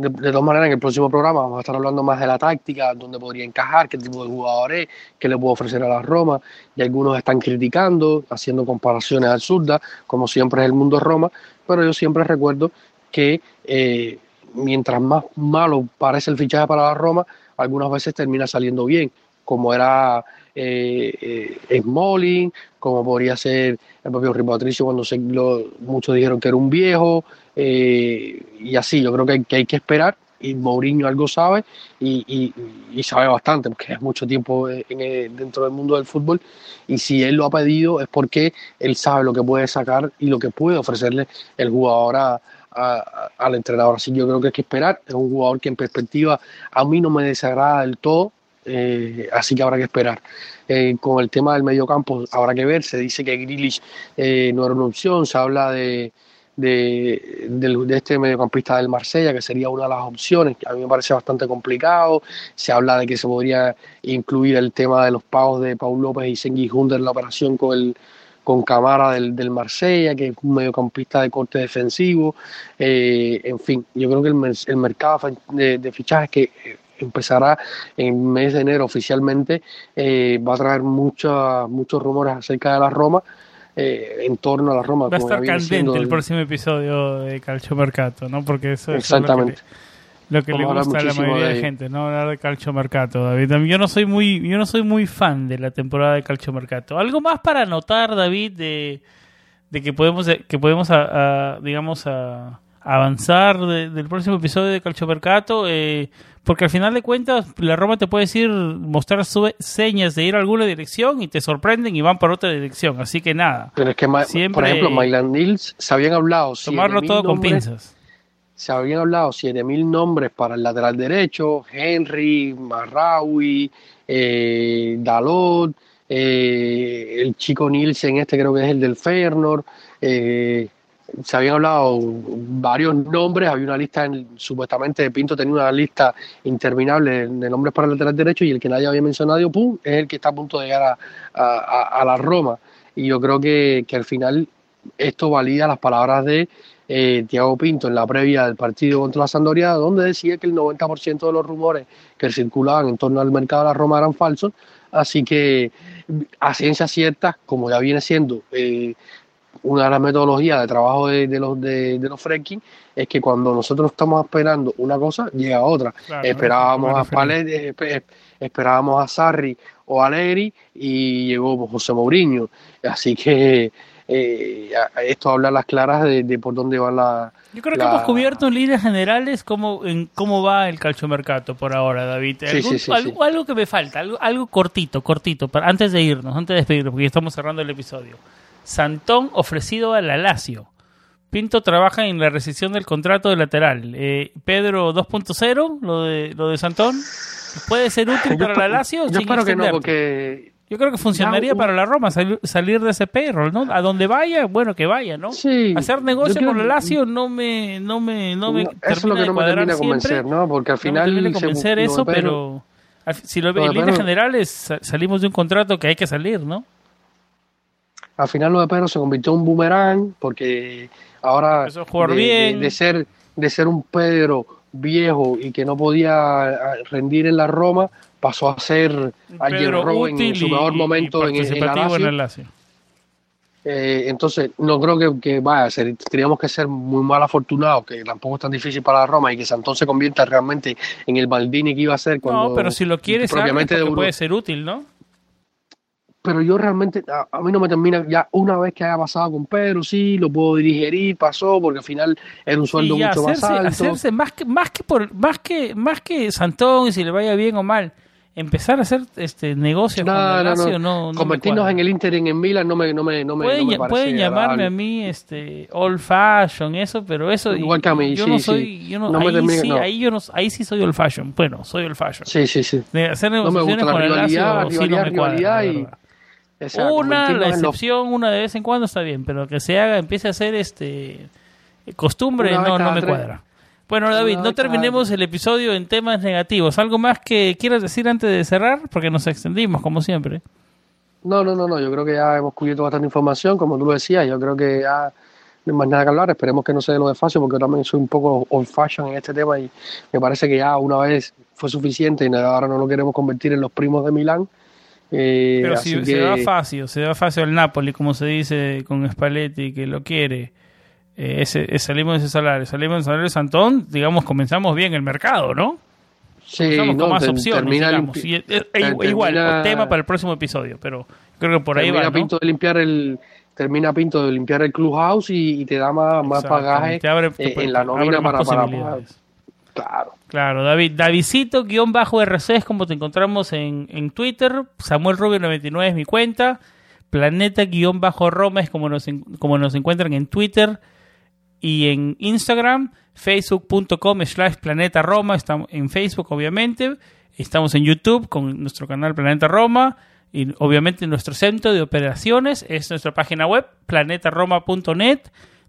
de, todas maneras, en el próximo programa vamos a estar hablando más de la táctica, dónde podría encajar, qué tipo de jugadores, qué le puedo ofrecer a la Roma. Y algunos están criticando, haciendo comparaciones absurdas, como siempre es el mundo Roma, pero yo siempre recuerdo que eh, mientras más malo parece el fichaje para la Roma, algunas veces termina saliendo bien, como era eh, eh, Smalling, como podría ser el propio Ripatricio cuando se, muchos dijeron que era un viejo, eh, y así, yo creo que, hay que esperar y Mourinho algo sabe y, sabe bastante porque es mucho tiempo en, dentro del mundo del fútbol y si él lo ha pedido es porque él sabe lo que puede sacar y lo que puede ofrecerle el jugador al entrenador. Así que yo creo que hay que esperar. Es un jugador que en perspectiva a mí no me desagrada del todo, eh, así que habrá que esperar. Eh, con el tema del mediocampo habrá que ver. Se dice que Grealish no era una opción, se habla de de, de, este mediocampista del Marsella, que sería una de las opciones, que a mí me parece bastante complicado. Se habla de que se podría incluir el tema de los pagos de Paul López y Sengi Hunter en la operación con el con Camara del, del Marsella, que es un mediocampista de corte defensivo. Eh, en fin, yo creo que el, el mercado de, de, fichajes que empezará en el mes de enero oficialmente eh, va a traer muchos muchos rumores acerca de la Roma eh, en torno a la Roma. Va a estar candente el, próximo episodio de Calcio Mercato, ¿no? Porque eso es lo que, le gusta a la mayoría de, gente, ¿no? Hablar de Calcio Mercato, David. Yo no soy muy, yo no soy muy fan de la temporada de Calcio Mercato. Algo más para anotar, David, de, de que podemos, que podemos, digamos, a, avanzar del próximo episodio de Calcio Mercato. Eh, porque al final de cuentas, la Roma te puede decir, mostrar señas de ir a alguna dirección y te sorprenden y van por otra dirección. Así que nada. Pero es que, por ejemplo, Mylan Nils se habían hablado. Tomarlo todo con pinzas. Se habían hablado 7.000 nombres para el lateral derecho: Henry, Marraui, eh, Dalot, eh, el chico Nielsen, este creo que es el del Feyenoord. Eh, se habían hablado varios nombres, había una lista, supuestamente Pinto tenía una lista interminable de nombres para el lateral derecho y el que nadie había mencionado, pum, es el que está a punto de llegar a, la Roma. Y yo creo que, al final esto valida las palabras de eh, Tiago Pinto en la previa del partido contra la Sandoria, donde decía que el 90% de los rumores que circulaban en torno al mercado de la Roma eran falsos. Así que a ciencia cierta, como ya viene siendo eh, una de las metodologías de trabajo de, los de, los fracking es que cuando nosotros estamos esperando una cosa llega otra. Esperábamos a Palet, esperábamos a Sarri o a Alegri y llegó José Mourinho. Así que eh, esto habla a las claras de, por dónde va la yo creo que hemos cubierto en líneas generales cómo en cómo va el calciomercato por ahora David. Algo, algo, que me falta algo, algo cortito cortito para, antes de irnos antes de despedirnos porque ya estamos cerrando el episodio Santón ofrecido a la Lazio. Pinto trabaja en la rescisión del contrato de lateral. Eh, Pedro 2.0, lo de, lo de Santón, ¿puede ser útil para la Lazio? Yo espero que no, porque... Yo creo que funcionaría para la Roma salir, de ese perro, ¿no? A donde vaya, bueno, que vaya, ¿no? Sí, Hacer negocio con la Lazio no me, no me, no me Eso es lo que no me termina de convencer, ¿no? Porque al final... No me convencer eso, pero... Si lo, en líneas generales salimos de un contrato que hay que salir, ¿no? Al final lo de Pedro se convirtió en un boomerang porque ahora de, de, ser de ser un Pedro viejo y que no podía eh, rendir en la Roma pasó a ser Robben en su mejor momento en, el Lazio. Eh, entonces, no creo que, que vaya, ser, teníamos que ser muy mal afortunados, que tampoco es tan difícil para la Roma y que Santón se convierta realmente en el Baldini que iba a ser cuando. No, pero si lo quieres, propiamente puede ser útil, ¿no? Pero yo realmente, a, mí no me termina, ya una vez que haya pasado con Pedro, sí, lo puedo digerir, pasó, porque al final era un sueldo mucho más alto. Hacerse más que, más que por, más que, más que Santón, y si le vaya bien o mal, empezar a hacer este negocio con el Lazio no, no, Convertirnos en el Inter y en Milan no me, no me, no me, pueden, pueden llamarme a mí este old fashion eso pero eso igual que a mí yo sí, no soy sí. yo no, ahí sí ahí yo no ahí sí soy old fashion. Bueno soy old fashion. Sí sí sí. De hacer negociaciones con el Lazio sí no me cuadra, y una, la excepción, una de vez en cuando está bien, pero que se haga, empiece a ser este costumbre, no, no me cuadra. Bueno, David, no terminemos el episodio en temas negativos. ¿Algo más que quieras decir antes de cerrar? Porque nos extendimos, como siempre. No, no, no, no. Yo creo que ya hemos cubierto bastante información, como tú lo decías. Yo creo que ya no hay más nada que hablar. Esperemos que no se dé lo de fácil, porque yo también soy un poco old fashion en este tema y me parece que ya una vez fue suficiente y ahora no lo queremos convertir en los primos de Milán eh, Pero si se va fácil, se va fácil al Napoli, como se dice con Spalletti, que lo quiere. Eh, ese, salimos de ese salario, salimos del salario de Santón, digamos, comenzamos bien el mercado, ¿no? Sí, con más opciones, digamos. igual, tema para el próximo episodio, pero creo que por ahí va. Pinto de limpiar el, termina Pinto de limpiar el clubhouse y, y te da más, más pagaje eh, en la nómina para, para, Claro. Claro, David. Davidcito, guion bajo RC es como te encontramos en, en Twitter. Samuel Rubio 99 es mi cuenta. Planeta guion bajo Roma es como nos, como nos encuentran en Twitter y en Instagram. Facebook.com slash Planeta Roma. Estamos en Facebook, obviamente. Estamos en YouTube con nuestro canal Planeta Roma. Y obviamente nuestro centro de operaciones es nuestra página web, planetaroma.net.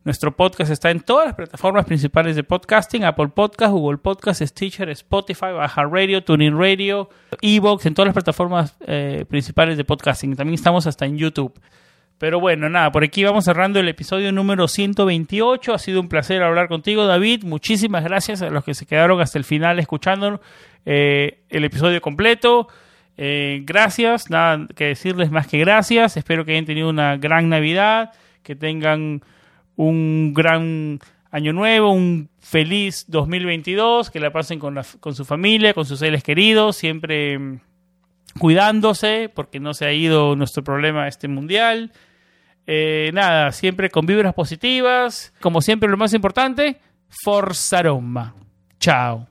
Nuestro podcast está en todas las plataformas principales de podcasting, Apple Podcast, Google Podcast, Stitcher, Spotify, Baja Radio, Tuning Radio, Evox, en todas las plataformas eh, principales de podcasting. También estamos hasta en YouTube. Pero bueno, nada, por aquí vamos cerrando el episodio número 128. Ha sido un placer hablar contigo, David. Muchísimas gracias a los que se quedaron hasta el final escuchando eh, el episodio completo. Eh, gracias, nada que decirles más que gracias. Espero que hayan tenido una gran Navidad, que tengan un gran año nuevo, un feliz 2022, que la pasen con, con su familia, con sus seres queridos, siempre mm, cuidándose, porque no se ha ido nuestro problema este mundial. Eh, nada, siempre con vibras positivas. Como siempre, lo más importante, Forza Roma. Chao.